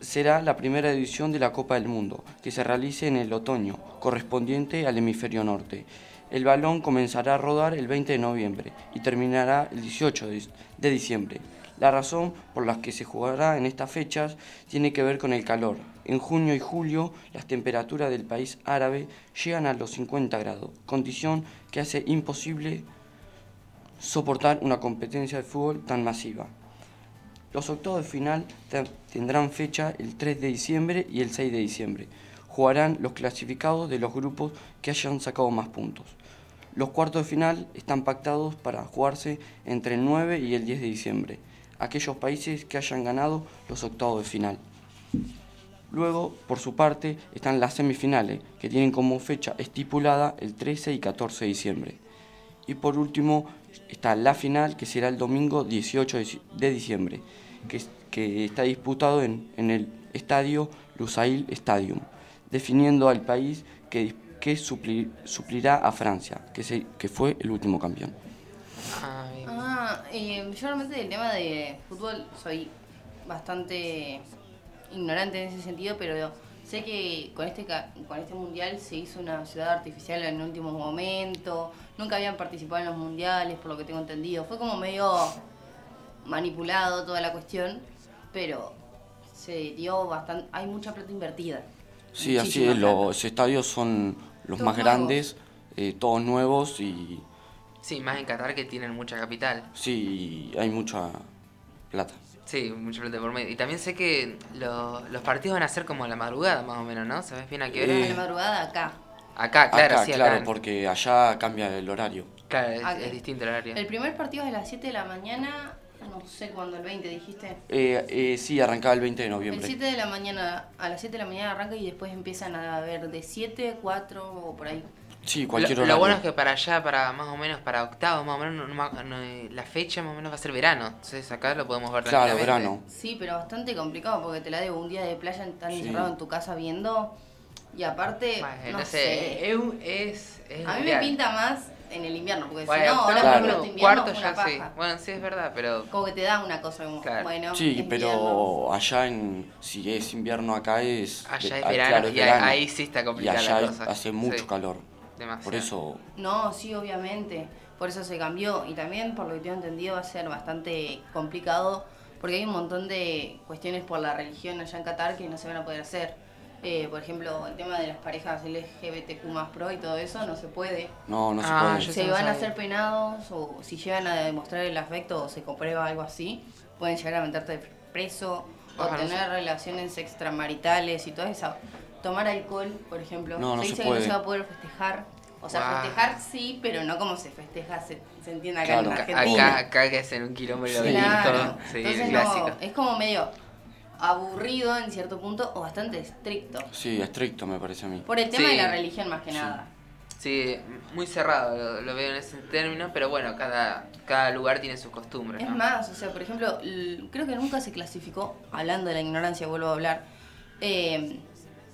Será la primera edición de la Copa del Mundo, que se realice en el otoño, correspondiente al hemisferio norte. El balón comenzará a rodar el 20 de noviembre y terminará el 18 de diciembre. La razón por la que se jugará en estas fechas tiene que ver con el calor. En junio y julio las temperaturas del país árabe llegan a los 50 grados, condición que hace imposible soportar una competencia de fútbol tan masiva. Los octavos de final te- tendrán fecha el 3 de diciembre y el 6 de diciembre. Jugarán los clasificados de los grupos que hayan sacado más puntos. Los cuartos de final están pactados para jugarse entre el 9 y el 10 de diciembre. Aquellos países que hayan ganado los octavos de final. Luego, por su parte, están las semifinales, que tienen como fecha estipulada el 13 y 14 de diciembre. Y por último está la final, que será el domingo 18 de dic- de diciembre, que, que está disputado en, en el estadio Lusail Stadium, definiendo al país que, que supli- suplirá a Francia, que, se- que fue el último campeón. Eh, yo realmente del tema de fútbol soy bastante ignorante en ese sentido, pero sé que con este con este mundial se hizo una ciudad artificial en el último momento, nunca habían participado en los mundiales, por lo que tengo entendido. Fue como medio manipulado toda la cuestión, pero se dio bastante, hay mucha plata invertida. Sí, así es, plata. los estadios son los Todos más nuevos. grandes, eh, todos nuevos y Sí, más en Qatar que tienen mucha capital. sí, hay mucha plata. Sí, mucha plata por medio. Y también sé que lo- los partidos van a ser como a la madrugada, más o menos, ¿no? ¿Sabes bien a qué hora? A Eh, la madrugada acá. Acá, claro, acá, sí, acá. claro, porque allá cambia el horario. Claro, es, distinto el horario. El primer partido es a las 7 de la mañana, no sé cuándo, el 20 dijiste. Eh, eh, sí, arrancaba el 20 de El noviembre. 7 de la mañana, a las 7 de la mañana arranca y después empiezan a ver de 7, 4 o por ahí. Sí, cualquier lo, horario. lo bueno es que para allá, para más o menos, para octavos, más o menos, no- no ma- no- eh, la fecha más o menos va a ser verano. Entonces acá lo podemos ver Claro, verano. Sí, pero bastante complicado porque te la debo un día de playa tan Sí. encerrado en tu casa viendo. Y aparte, Bueno, no, sé. sé, es, es, A mí me pinta más en el invierno, porque Bueno, si no, ahora pero por Claro. ejemplo, invierno cuarto es una ya sí. paja. Bueno, sí es verdad, pero Como que te da una cosa como, Claro. bueno, Sí, pero invierno. allá en si es invierno acá es allá ah, es verano claro, es y ahí- verano. ahí sí está y complicada allá la cosa. hace mucho Sí, calor. Demasiado. Por eso No, sí, obviamente. Por eso se cambió. Y también, por lo que tengo entendido, va a ser bastante complicado porque hay un montón de cuestiones por la religión allá en Qatar que no se van a poder hacer. Eh, por ejemplo, el tema de las parejas LGBTQ más pro y todo eso no se puede. no, no se Ah, puede. Se no van a ser penados o si llegan a demostrar el afecto o se comprueba algo así, pueden llegar a meterte preso o Ajá, no tener relaciones extramaritales y todo eso. Tomar alcohol, por ejemplo. No, no se se dice que no puede. se va a poder festejar. O sea, festejar sí, pero no como se festeja, se, se entiende acá Claro. en Acá- Argentina. Acá, acá que hacen un kilómetro de Claro. todo. Sí, Entonces el no, clásico. es como medio aburrido en cierto punto o bastante estricto. Sí, estricto me parece a mí. Por el tema Sí. de la religión más que Sí. nada. Sí, muy cerrado lo, lo veo en ese término, pero bueno, cada, cada lugar tiene sus costumbres. Es ¿no? más, o sea, por ejemplo, creo que nunca se clasificó, hablando de la ignorancia, vuelvo a hablar, eh,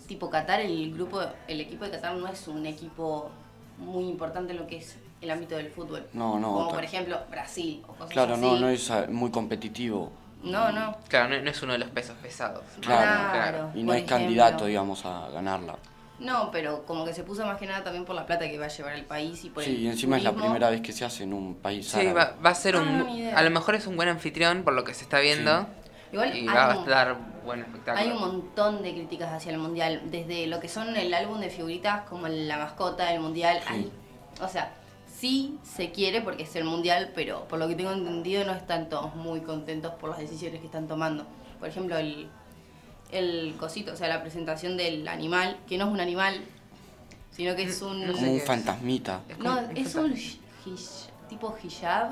tipo Qatar, el grupo, el equipo de Qatar no es un equipo muy importante en lo que es el ámbito del fútbol. No, no, Como por ejemplo Brasil o cosas Claro, así. no, no es ah, muy competitivo. No, no. Claro, no, no es uno de los pesos pesados. Claro. Claro, Y no es ejemplo. candidato, digamos, a ganarla. No, pero como que se puso más que nada también por la plata que va a llevar el país y por Sí, el y encima es la primera vez que se hace en un país Sí, árabe. va, va a ser Ah, un... A lo mejor es un buen anfitrión por lo que se está viendo. Igual y hay va a un- dar buen espectáculo. Hay un montón de críticas hacia el mundial, desde lo que son el álbum de figuritas como la mascota del mundial. hay- o sea, sí se quiere porque es el mundial, pero por lo que tengo entendido no están todos muy contentos por las decisiones que están tomando. Por ejemplo, el, el cosito, o sea, la presentación del animal, que no es un animal, sino que es un... Como un fantasmita. No, es un tipo hijab,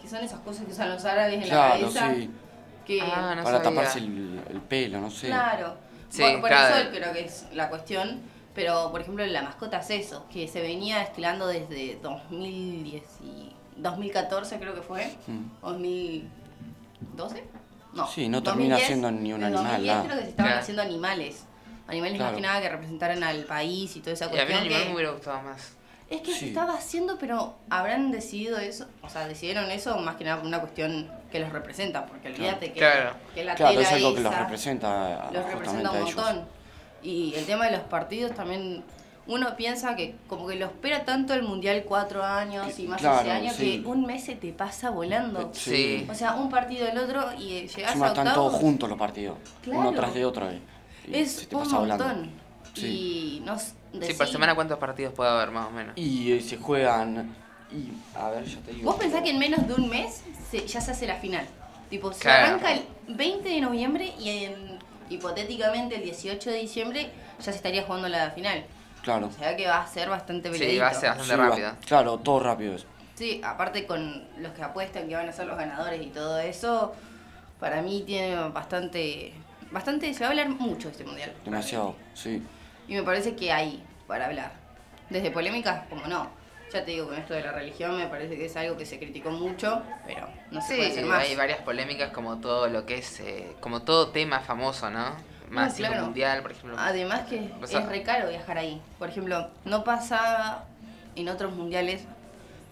que son esas cosas que usan los árabes en Claro, la cabeza. sí. Que, Ah, no Para sabía. taparse el, el pelo, no sé. Claro. Sí, por por claro. el sol creo que es la cuestión. Pero, por ejemplo, la mascota es eso, que se venía estilando desde 2010 y 2014 creo que fue. Mm. ¿O 2012? No. Sí, no termina 2010, siendo ni un en animal, 2010 nada. creo que se estaban Claro. haciendo animales. Animales más Claro. que nada que representaran al país y toda esa Y a mí el cuestión. animal que- me hubiera gustado más. Es que se Sí. estaba haciendo, pero habrán decidido eso, o sea, decidieron eso más que nada por una cuestión que los representa, porque olvídate que, Claro. que la Claro, tela es algo que los representa a- los representa un ellos. montón. Y el tema de los partidos también, uno piensa que como que lo espera tanto el Mundial cuatro años y más Claro, ese año sí. que un mes se te pasa volando. Sí. O sea, un partido del otro y eh, llegás Encima a están octavos. todos juntos los partidos. Claro. Uno tras de otro. y- y se Es te un pasa volando. montón. Sí. Y no Sí, por semana cuántos partidos puede haber más o menos. Y eh, se juegan. Y, a ver, ya te digo. Vos pensás que en menos de un mes se- ya se hace la final. Tipo, se Claro. arranca el 20 de noviembre y en, hipotéticamente el 18 de diciembre ya se estaría jugando la final. Claro. O sea que va a ser bastante Sí, peleadito. va a ser bastante Sí, va- rápido. Claro, todo rápido es. Sí, aparte con los que apuestan que van a ser los ganadores y todo eso, para mí tiene bastante... Bastante, se va a hablar mucho de este mundial. Demasiado, sí. Y me parece que hay para hablar. Desde polémicas, como no. Ya te digo, con esto de la religión me parece que es algo que se criticó mucho, pero no se puede hacer más. hay varias polémicas como todo lo que es, eh, como todo tema famoso, ¿no? Más No, tipo claro. mundial, por ejemplo. Además que O sea- es re caro viajar ahí. Por ejemplo, no pasa en otros mundiales,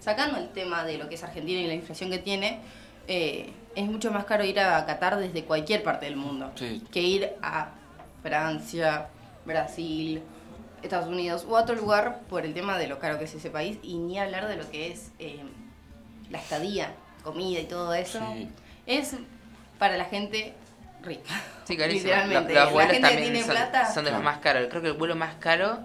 sacando el tema de lo que es Argentina y la inflación que tiene, eh, es mucho más caro ir a Qatar desde cualquier parte del mundo Sí. que ir a Francia, Brasil, Estados Unidos u a otro lugar por el tema de lo caro que es ese país y ni hablar de lo que es eh, la estadía, comida y todo eso. Sí. Es para la gente rica. Sí, carísimo. Literalmente. Lo- los la vuelos gente también tiene son, plata. son de los más caros. Creo que el vuelo más caro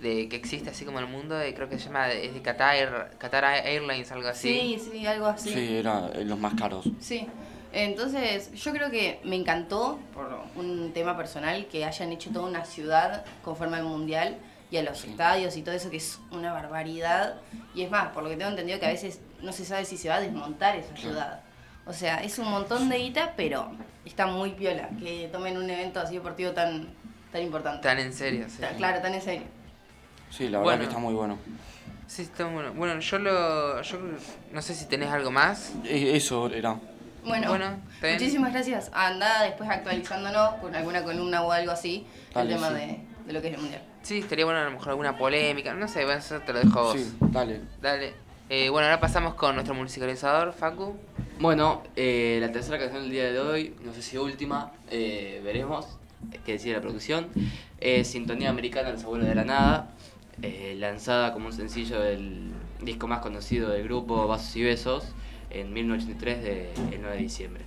de que existe así como en el mundo, eh, creo que se llama, es de Qatar, Qatar Airlines, algo así. Sí, sí, algo así. Sí, era eh, los más caros. Sí. Entonces, yo creo que me encantó, por un tema personal, que hayan hecho toda una ciudad conforme al mundial y a los estadios y todo eso, que es una barbaridad. Y es más, por lo que tengo entendido, que a veces no se sabe si se va a desmontar esa ciudad. O sea, es un montón de guita, pero está muy piola que tomen un evento así deportivo tan, tan importante. Tan en serio, sí. Claro, tan en serio. Sí, la verdad Bueno. que está muy bueno. Sí, está bueno. Bueno, yo lo. Yo no sé si tenés algo más. E- Eso era. Bueno, Bueno, muchísimas gracias. Anda después actualizándonos con alguna columna o algo así, Dale, el tema sí. de, de lo que es el mundial. Sí, estaría bueno a lo mejor alguna polémica. No sé, eso te lo dejo a vos. Sí, dale. Dale. Eh, bueno, ahora pasamos con nuestro musicalizador, Facu. Bueno, eh, la tercera canción del día de hoy, no sé si última, eh, veremos qué decide la producción. Es Sintonía Americana, Los Abuelos de la Nada, eh, lanzada como un sencillo del disco más conocido del grupo Vasos y Besos en 1983, de, el 9 de diciembre.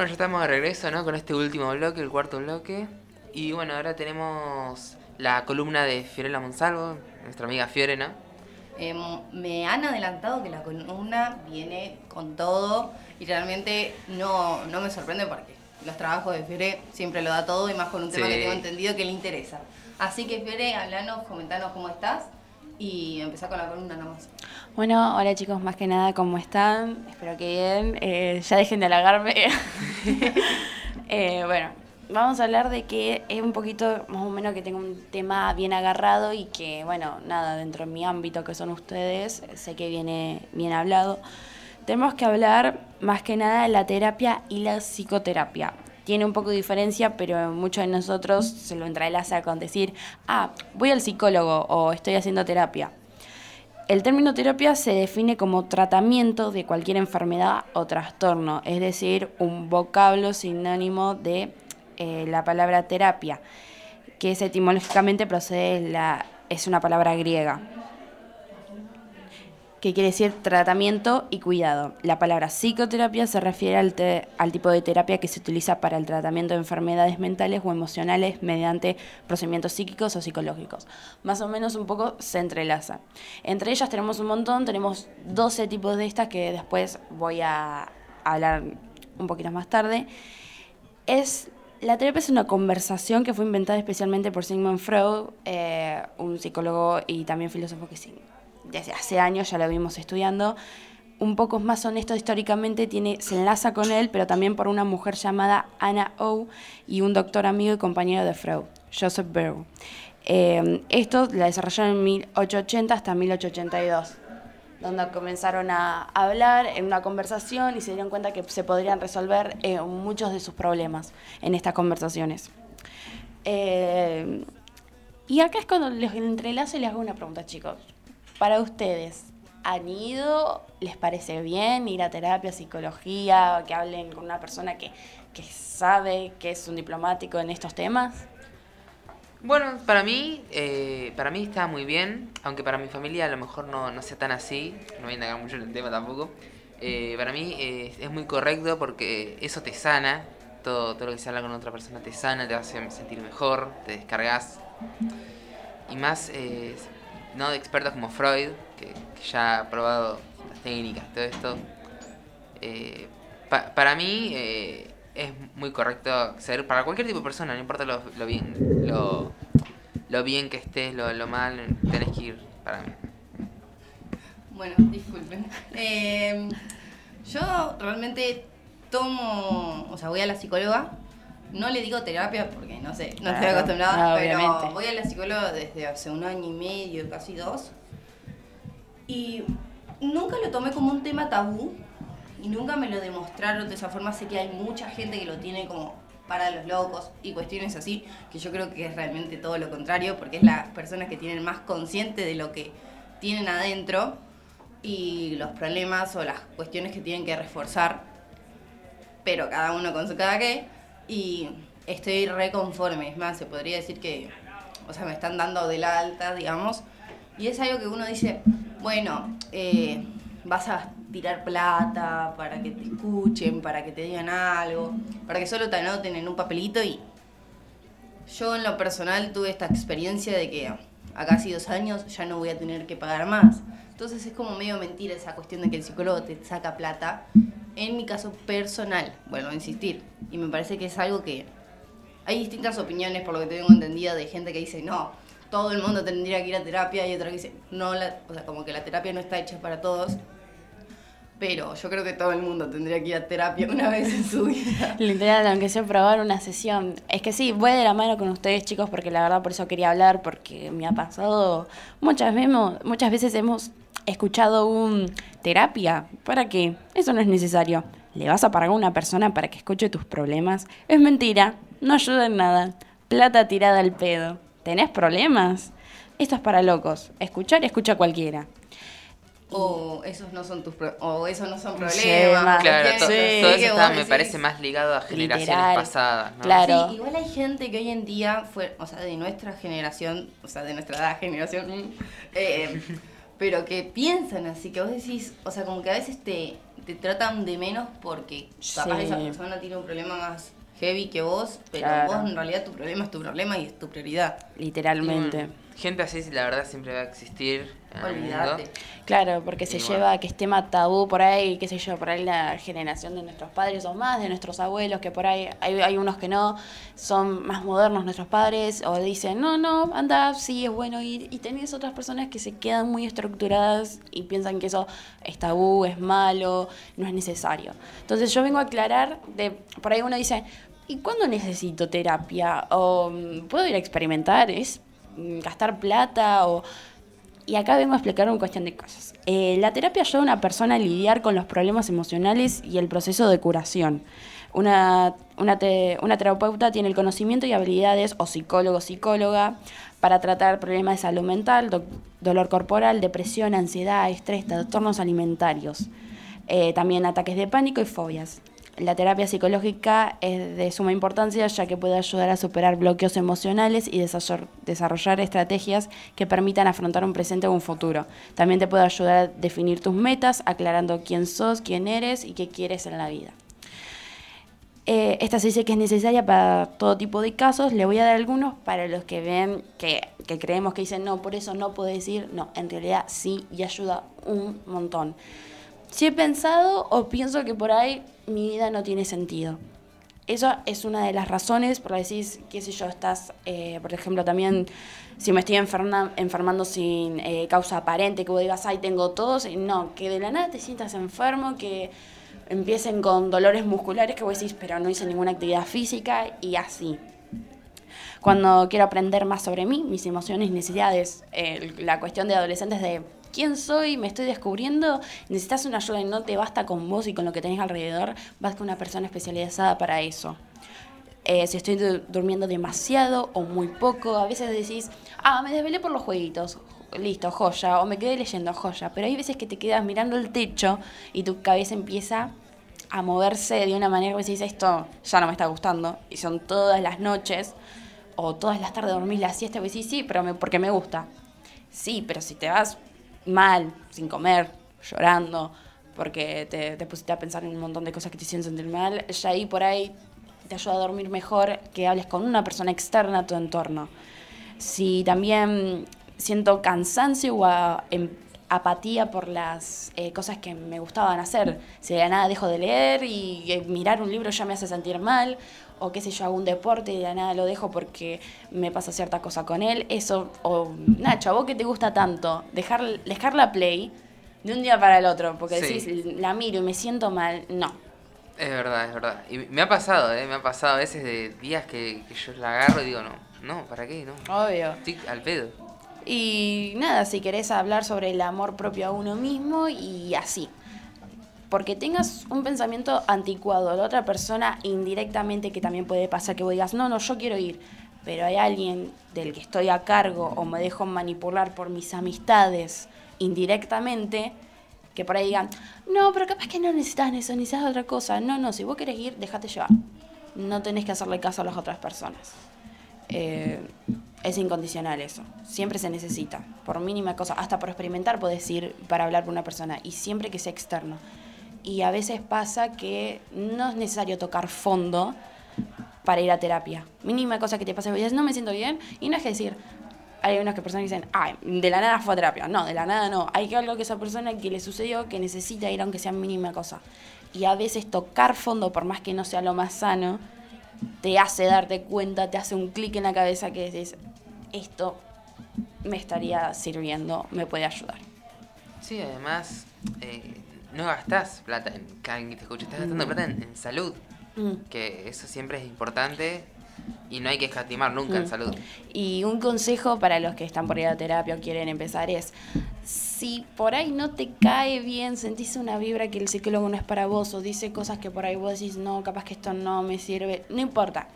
Bueno, ya estamos de regreso, ¿no? Con este último bloque, el cuarto bloque. Y bueno, ahora tenemos la columna de Fiorella Monsalvo, nuestra amiga Fiore, ¿no? Eh, me han adelantado que la columna viene con todo y realmente no, no me sorprende porque los trabajos de Fiore siempre lo da todo y más con un tema Sí. que tengo entendido que le interesa. Así que Fiore, hablanos, comentanos cómo estás y empezá con la columna nomás. Bueno, hola chicos, más que nada, ¿cómo están? Espero que bien. Eh, ya dejen de halagarme. Eh, bueno, vamos a hablar de que es un poquito, más o menos, que tengo un tema bien agarrado y que, bueno, nada, dentro de mi ámbito que son ustedes, sé que viene bien hablado. Tenemos que hablar más que nada de la terapia y la psicoterapia. Tiene un poco de diferencia, pero muchos de nosotros se lo entrelaza con decir, ah, voy al psicólogo o estoy haciendo terapia. El término terapia se define como tratamiento de cualquier enfermedad o trastorno, es decir, un vocablo sinónimo de eh, la palabra terapia, que etimológicamente procede de la, es una palabra griega, que quiere decir tratamiento y cuidado. La palabra psicoterapia se refiere al, tipo de terapia que se utiliza para el tratamiento de enfermedades mentales o emocionales mediante procedimientos psíquicos o psicológicos. Más o menos un poco se entrelaza. Entre ellas tenemos un montón, tenemos 12 tipos de estas que después voy a hablar un poquito más tarde. Es, la terapia es una conversación que fue inventada especialmente por Sigmund Freud, eh, un psicólogo y también filósofo que sí, desde hace años ya lo vimos estudiando. Un poco más honesto históricamente, tiene, se enlaza con él, pero también por una mujer llamada Anna O y un doctor amigo y compañero de Freud, Joseph Barrow. Eh, esto la desarrollaron en 1880 hasta 1882 donde comenzaron a hablar en una conversación y se dieron cuenta que se podrían resolver eh, muchos de sus problemas en estas conversaciones. Eh, y acá es cuando les entrelazo y les hago una pregunta, chicos. Para ustedes, ¿han ido? ¿Les parece bien ir a terapia, psicología, que hablen con una persona que, que sabe que es un diplomático en estos temas? Bueno, para mí, eh, para mí está muy bien, aunque para mi familia a lo mejor no, no sea tan así, no voy a indagar mucho en el tema tampoco. Eh, para mí eh, es muy correcto porque eso te sana, todo, todo lo que se habla con otra persona te sana, te hace sentir mejor, te descargas. Y más, no de expertos como Freud, que, ya ha probado las técnicas, todo esto. Eh, pa- para mí eh, es muy correcto ser para cualquier tipo de persona, no importa lo, lo bien lo, lo bien que estés, lo, lo mal, tenés que ir para mí. Bueno, disculpen. Eh, yo realmente tomo, o sea, voy a la psicóloga. No le digo terapia porque no sé, no estoy acostumbrada, Ah, pero obviamente. voy a la psicóloga desde hace un año y medio, casi dos. Y nunca lo tomé como un tema tabú y nunca me lo demostraron de esa forma. Sé que hay mucha gente que lo tiene como para los locos y cuestiones así, que yo creo que es realmente todo lo contrario, porque es las personas que tienen más consciente de lo que tienen adentro y los problemas o las cuestiones que tienen que reforzar, pero cada uno con su cada qué, y estoy reconforme, es más, se podría decir que, o sea, me están dando de la alta, digamos, y es algo que uno dice, bueno, eh, vas a tirar plata para que te escuchen, para que te digan algo, para que solo te anoten en un papelito y yo en lo personal tuve esta experiencia de que a casi dos años ya no voy a tener que pagar más. Entonces es como medio mentira esa cuestión de que el psicólogo te saca plata. En mi caso personal, a insistir. Y me parece que es algo que hay distintas opiniones, por lo que tengo entendido, de gente que dice, no, todo el mundo tendría que ir a terapia y otra que dice, no, o sea, como que la terapia no está hecha para todos. pero yo creo que todo el mundo tendría que ir a terapia una vez en su vida. Literal, aunque sea probar una sesión. Es que sí, voy de la mano con ustedes, chicos, porque la verdad por eso quería hablar, porque me ha pasado muchas veces, muchas veces hemos escuchado un terapia. ¿Para qué? Eso no es necesario. ¿Le vas a pagar a una persona para que escuche tus problemas? Es mentira, no ayuda en nada. Plata tirada al pedo. ¿Tenés problemas? Esto es para locos. Escuchar, escucha cualquiera. O esos no son tus pro- o esos no son Sí, problemas. Claro, ¿entiendes? to- Sí, todo eso está- me parece más ligado a generaciones Literal. pasadas. ¿no? Claro. Sí, igual hay gente que hoy en día fue, o sea, de nuestra generación, o sea, de nuestra edad, generación, eh, pero que piensan así, que vos decís, o sea, como que a veces te, te tratan de menos porque capaz Sí. esa persona tiene un problema más heavy que vos, pero Claro. vos en realidad tu problema es tu problema y es tu prioridad. Literalmente. Bueno, gente así, la verdad, siempre va a existir. Olvídate. mundo. Claro, porque se Y lleva bueno. que es tema tabú por ahí, qué sé yo, por ahí la generación de nuestros padres o más de nuestros abuelos, que por ahí hay, hay unos que no, son más modernos nuestros padres, o dicen, no, no, anda, sí, es bueno ir. Y tenés otras personas que se quedan muy estructuradas y piensan que eso es tabú, es malo, no es necesario. Entonces yo vengo a aclarar, de por ahí uno dice, ¿y cuándo necesito terapia? ¿O mm, puedo ir a experimentar? ¿Es mm, gastar plata? o y acá vengo a explicar una cuestión de cosas. Eh, la terapia ayuda a una persona a lidiar con los problemas emocionales y el proceso de curación. Una, una, una terapeuta tiene el conocimiento y habilidades, o psicólogo psicóloga, para tratar problemas de salud mental, do- dolor corporal, depresión, ansiedad, estrés, trastornos alimentarios. Eh, también ataques de pánico y fobias. La terapia psicológica es de suma importancia ya que puede ayudar a superar bloqueos emocionales y desarroll- desarrollar estrategias que permitan afrontar un presente o un futuro. También te puede ayudar a definir tus metas, aclarando quién sos, quién eres y qué quieres en la vida. Eh, esta se dice que es necesaria para todo tipo de casos. Le voy a dar algunos para los que ven que, que creemos que dicen no, por eso no puedo decir. No, en realidad sí y ayuda un montón. Si he pensado o pienso que por ahí mi vida no tiene sentido. Eso es una de las razones por decir, qué sé yo, estás, eh, por ejemplo, también si me estoy enferma- enfermando sin eh, causa aparente, que vos digas, ay, tengo y no, que de la nada te sientas enfermo, que empiecen con dolores musculares que vos decís, pero no hice ninguna actividad física y así. Cuando quiero aprender más sobre mí, mis emociones necesidades, eh, la cuestión de adolescentes de quién soy, me estoy descubriendo, necesitas una ayuda y no te basta con vos y con lo que tenés alrededor, vas con una persona especializada para eso. Eh, si estoy du- durmiendo demasiado o muy poco, a veces decís, ah, me desvelé por los jueguitos, listo, joya, o me quedé leyendo, joya, pero hay veces que te quedas mirando el techo y tu cabeza empieza a moverse de una manera que decís, esto ya no me está gustando, y son todas las noches o todas las tardes dormís la siesta y decís, sí, pero porque me gusta. Sí, pero si te vas mal, sin comer, llorando, porque te, te pusiste a pensar en un montón de cosas que te hicieron sentir mal, ya ahí por ahí te ayuda a dormir mejor que hables con una persona externa a tu entorno. Si también siento cansancio o em- apatía por las eh, cosas que me gustaban hacer, si de nada dejo de leer y eh, mirar un libro ya me hace sentir mal, o qué sé yo, hago un deporte y de la nada lo dejo porque me pasa cierta cosa con él, eso, o Nacho, a vos que te gusta tanto, dejar, dejar la play de un día para el otro, porque Sí. decís, la miro y me siento mal, no. Es verdad, es verdad. Y me ha pasado, ¿eh? Me ha pasado a veces de días que, que yo la agarro y digo, no, no, ¿para qué? No. Obvio. Estoy al pedo. Y nada, si querés hablar sobre el amor propio a uno mismo y así. Porque tengas un pensamiento anticuado, la otra persona indirectamente que también puede pasar que vos digas, no, no, yo quiero ir, pero hay alguien del que estoy a cargo o me dejo manipular por mis amistades indirectamente, que por ahí digan, no, pero capaz que no necesitas eso, necesitas otra cosa. No, no, si vos querés ir, déjate llevar. No tenés que hacerle caso a las otras personas. Eh, es incondicional eso. Siempre se necesita. Por mínima cosa, hasta por experimentar podés ir para hablar con una persona. Y siempre que sea externo. Y a veces pasa que no es necesario tocar fondo para ir a terapia. Mínima cosa que te pase, dices, no me siento bien. Y no es que decir, hay unas que personas dicen, ay, de la nada fue a terapia. No, de la nada no. Hay que algo que esa persona que le sucedió que necesita ir aunque sea mínima cosa. Y a veces tocar fondo, por más que no sea lo más sano, te hace darte cuenta, te hace un clic en la cabeza que dices, esto me estaría sirviendo, me puede ayudar. Sí, además, eh, no gastás plata en que te estás gastando Mm. plata en, en salud. Mm. Que eso siempre es importante y no hay que escatimar nunca en Mm. salud. Y un consejo para los que están por ir a terapia o quieren empezar es, si por ahí no te cae bien, sentís una vibra que el psicólogo no es para vos o dice cosas que por ahí vos decís, no, capaz que esto no me sirve, no importa.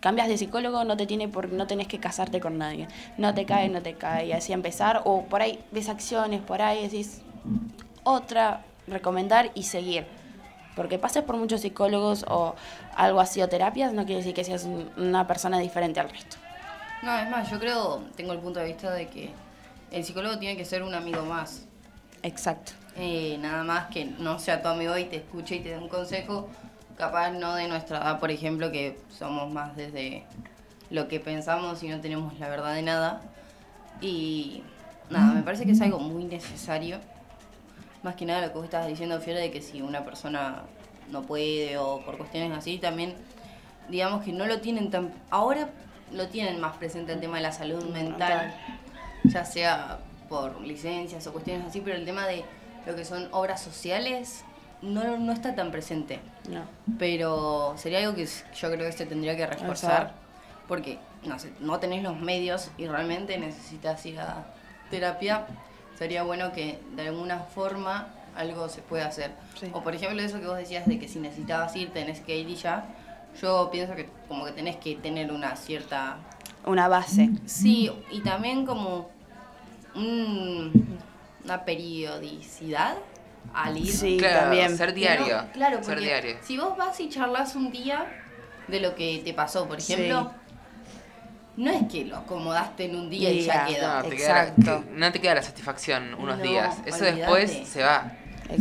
Cambias de psicólogo, no te tiene por, no tenés que casarte con nadie. No te cae, no te cae. Y así empezar. O por ahí ves acciones, por ahí decís otra, recomendar y seguir. Porque pases por muchos psicólogos o algo así o terapias, no quiere decir que seas un- una persona diferente al resto. No, es más, yo creo, tengo el punto de vista de que el psicólogo tiene que ser un amigo más. Exacto. Eh, nada más que no sea tu amigo y te escuche y te dé un consejo, capaz no de nuestra edad, por ejemplo, que somos más desde lo que pensamos y no tenemos la verdad de nada. Y nada, me parece que es algo muy necesario. Más que nada lo que vos estabas diciendo, Fiore, de que si una persona no puede o por cuestiones así, también digamos que no lo tienen tan... Ahora lo tienen más presente el tema de la salud mental, ya sea por licencias o cuestiones así, pero el tema de lo que son obras sociales no, no está tan presente. No. Pero sería algo que yo creo que se tendría que reforzar, porque no, sé, no tenés los medios y realmente necesitas ir a terapia. Sería bueno que de alguna forma algo se pueda hacer. Sí. O por ejemplo eso que vos decías de que si necesitabas ir tenés que ir y ya. Yo pienso que como que tenés que tener una cierta Una base. Sí, y también como un- una periodicidad al ir. Sí, Claro, también. ser diario. no- claro, ser porque diario. si vos vas y charlas un día de lo que te pasó, por Sí. No es que lo acomodaste en un día y ya quedó. No te, queda, Exacto. que- no te queda la satisfacción unos No, días. Eso después se va.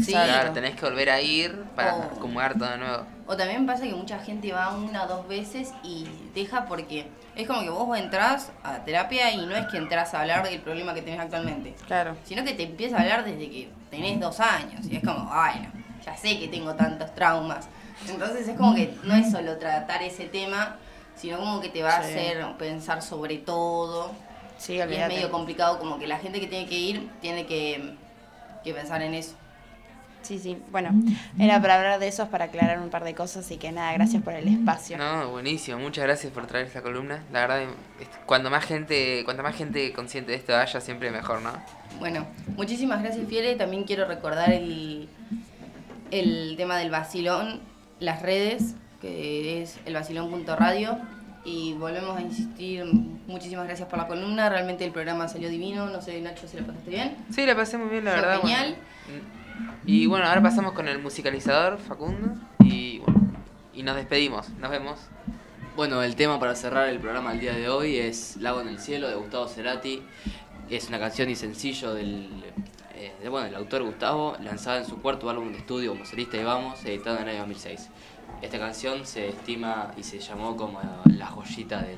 Sí. Claro, tenés que volver a ir para O- acomodar todo de nuevo. O también pasa que mucha gente va una o dos veces y deja porque es como que vos entrás a terapia y no es que entras a hablar del problema que tenés actualmente. Claro. sino que te empieza a hablar desde que tenés dos años y es como, ay, no, ya sé que tengo tantos traumas. Entonces es como que no es solo tratar ese tema, sino como que te va a Sí. hacer pensar sobre todo. Sí, y es medio complicado, como que la gente que tiene que ir tiene que, que pensar en eso. Sí, sí. Bueno, era para hablar de eso, para aclarar un par de cosas, así que nada, gracias por el espacio. No, buenísimo. Muchas gracias por traer esta columna. La verdad, cuando más gente, cuanta más gente consciente de esto haya, siempre mejor, ¿no? Bueno, muchísimas gracias, Fiere. También quiero recordar el, el tema del vacilón, las redes, que es elvacilón.radio. Y volvemos a insistir, muchísimas gracias por la columna. Realmente el programa salió divino. No sé, Nacho, si lo pasaste bien. Sí, la pasé muy bien, la Fue verdad. bueno. genial. Y bueno, ahora pasamos con el musicalizador, Facundo. Y bueno, y nos despedimos. Nos vemos. Bueno, el tema para cerrar el programa el día de hoy es Lago en el Cielo de Gustavo Cerati. Es una canción y sencillo del, eh, de, bueno, del autor Gustavo, lanzada en su cuarto álbum de estudio como solista y vamos, editado en el año 2006. Esta canción se estima y se llamó como la joyita del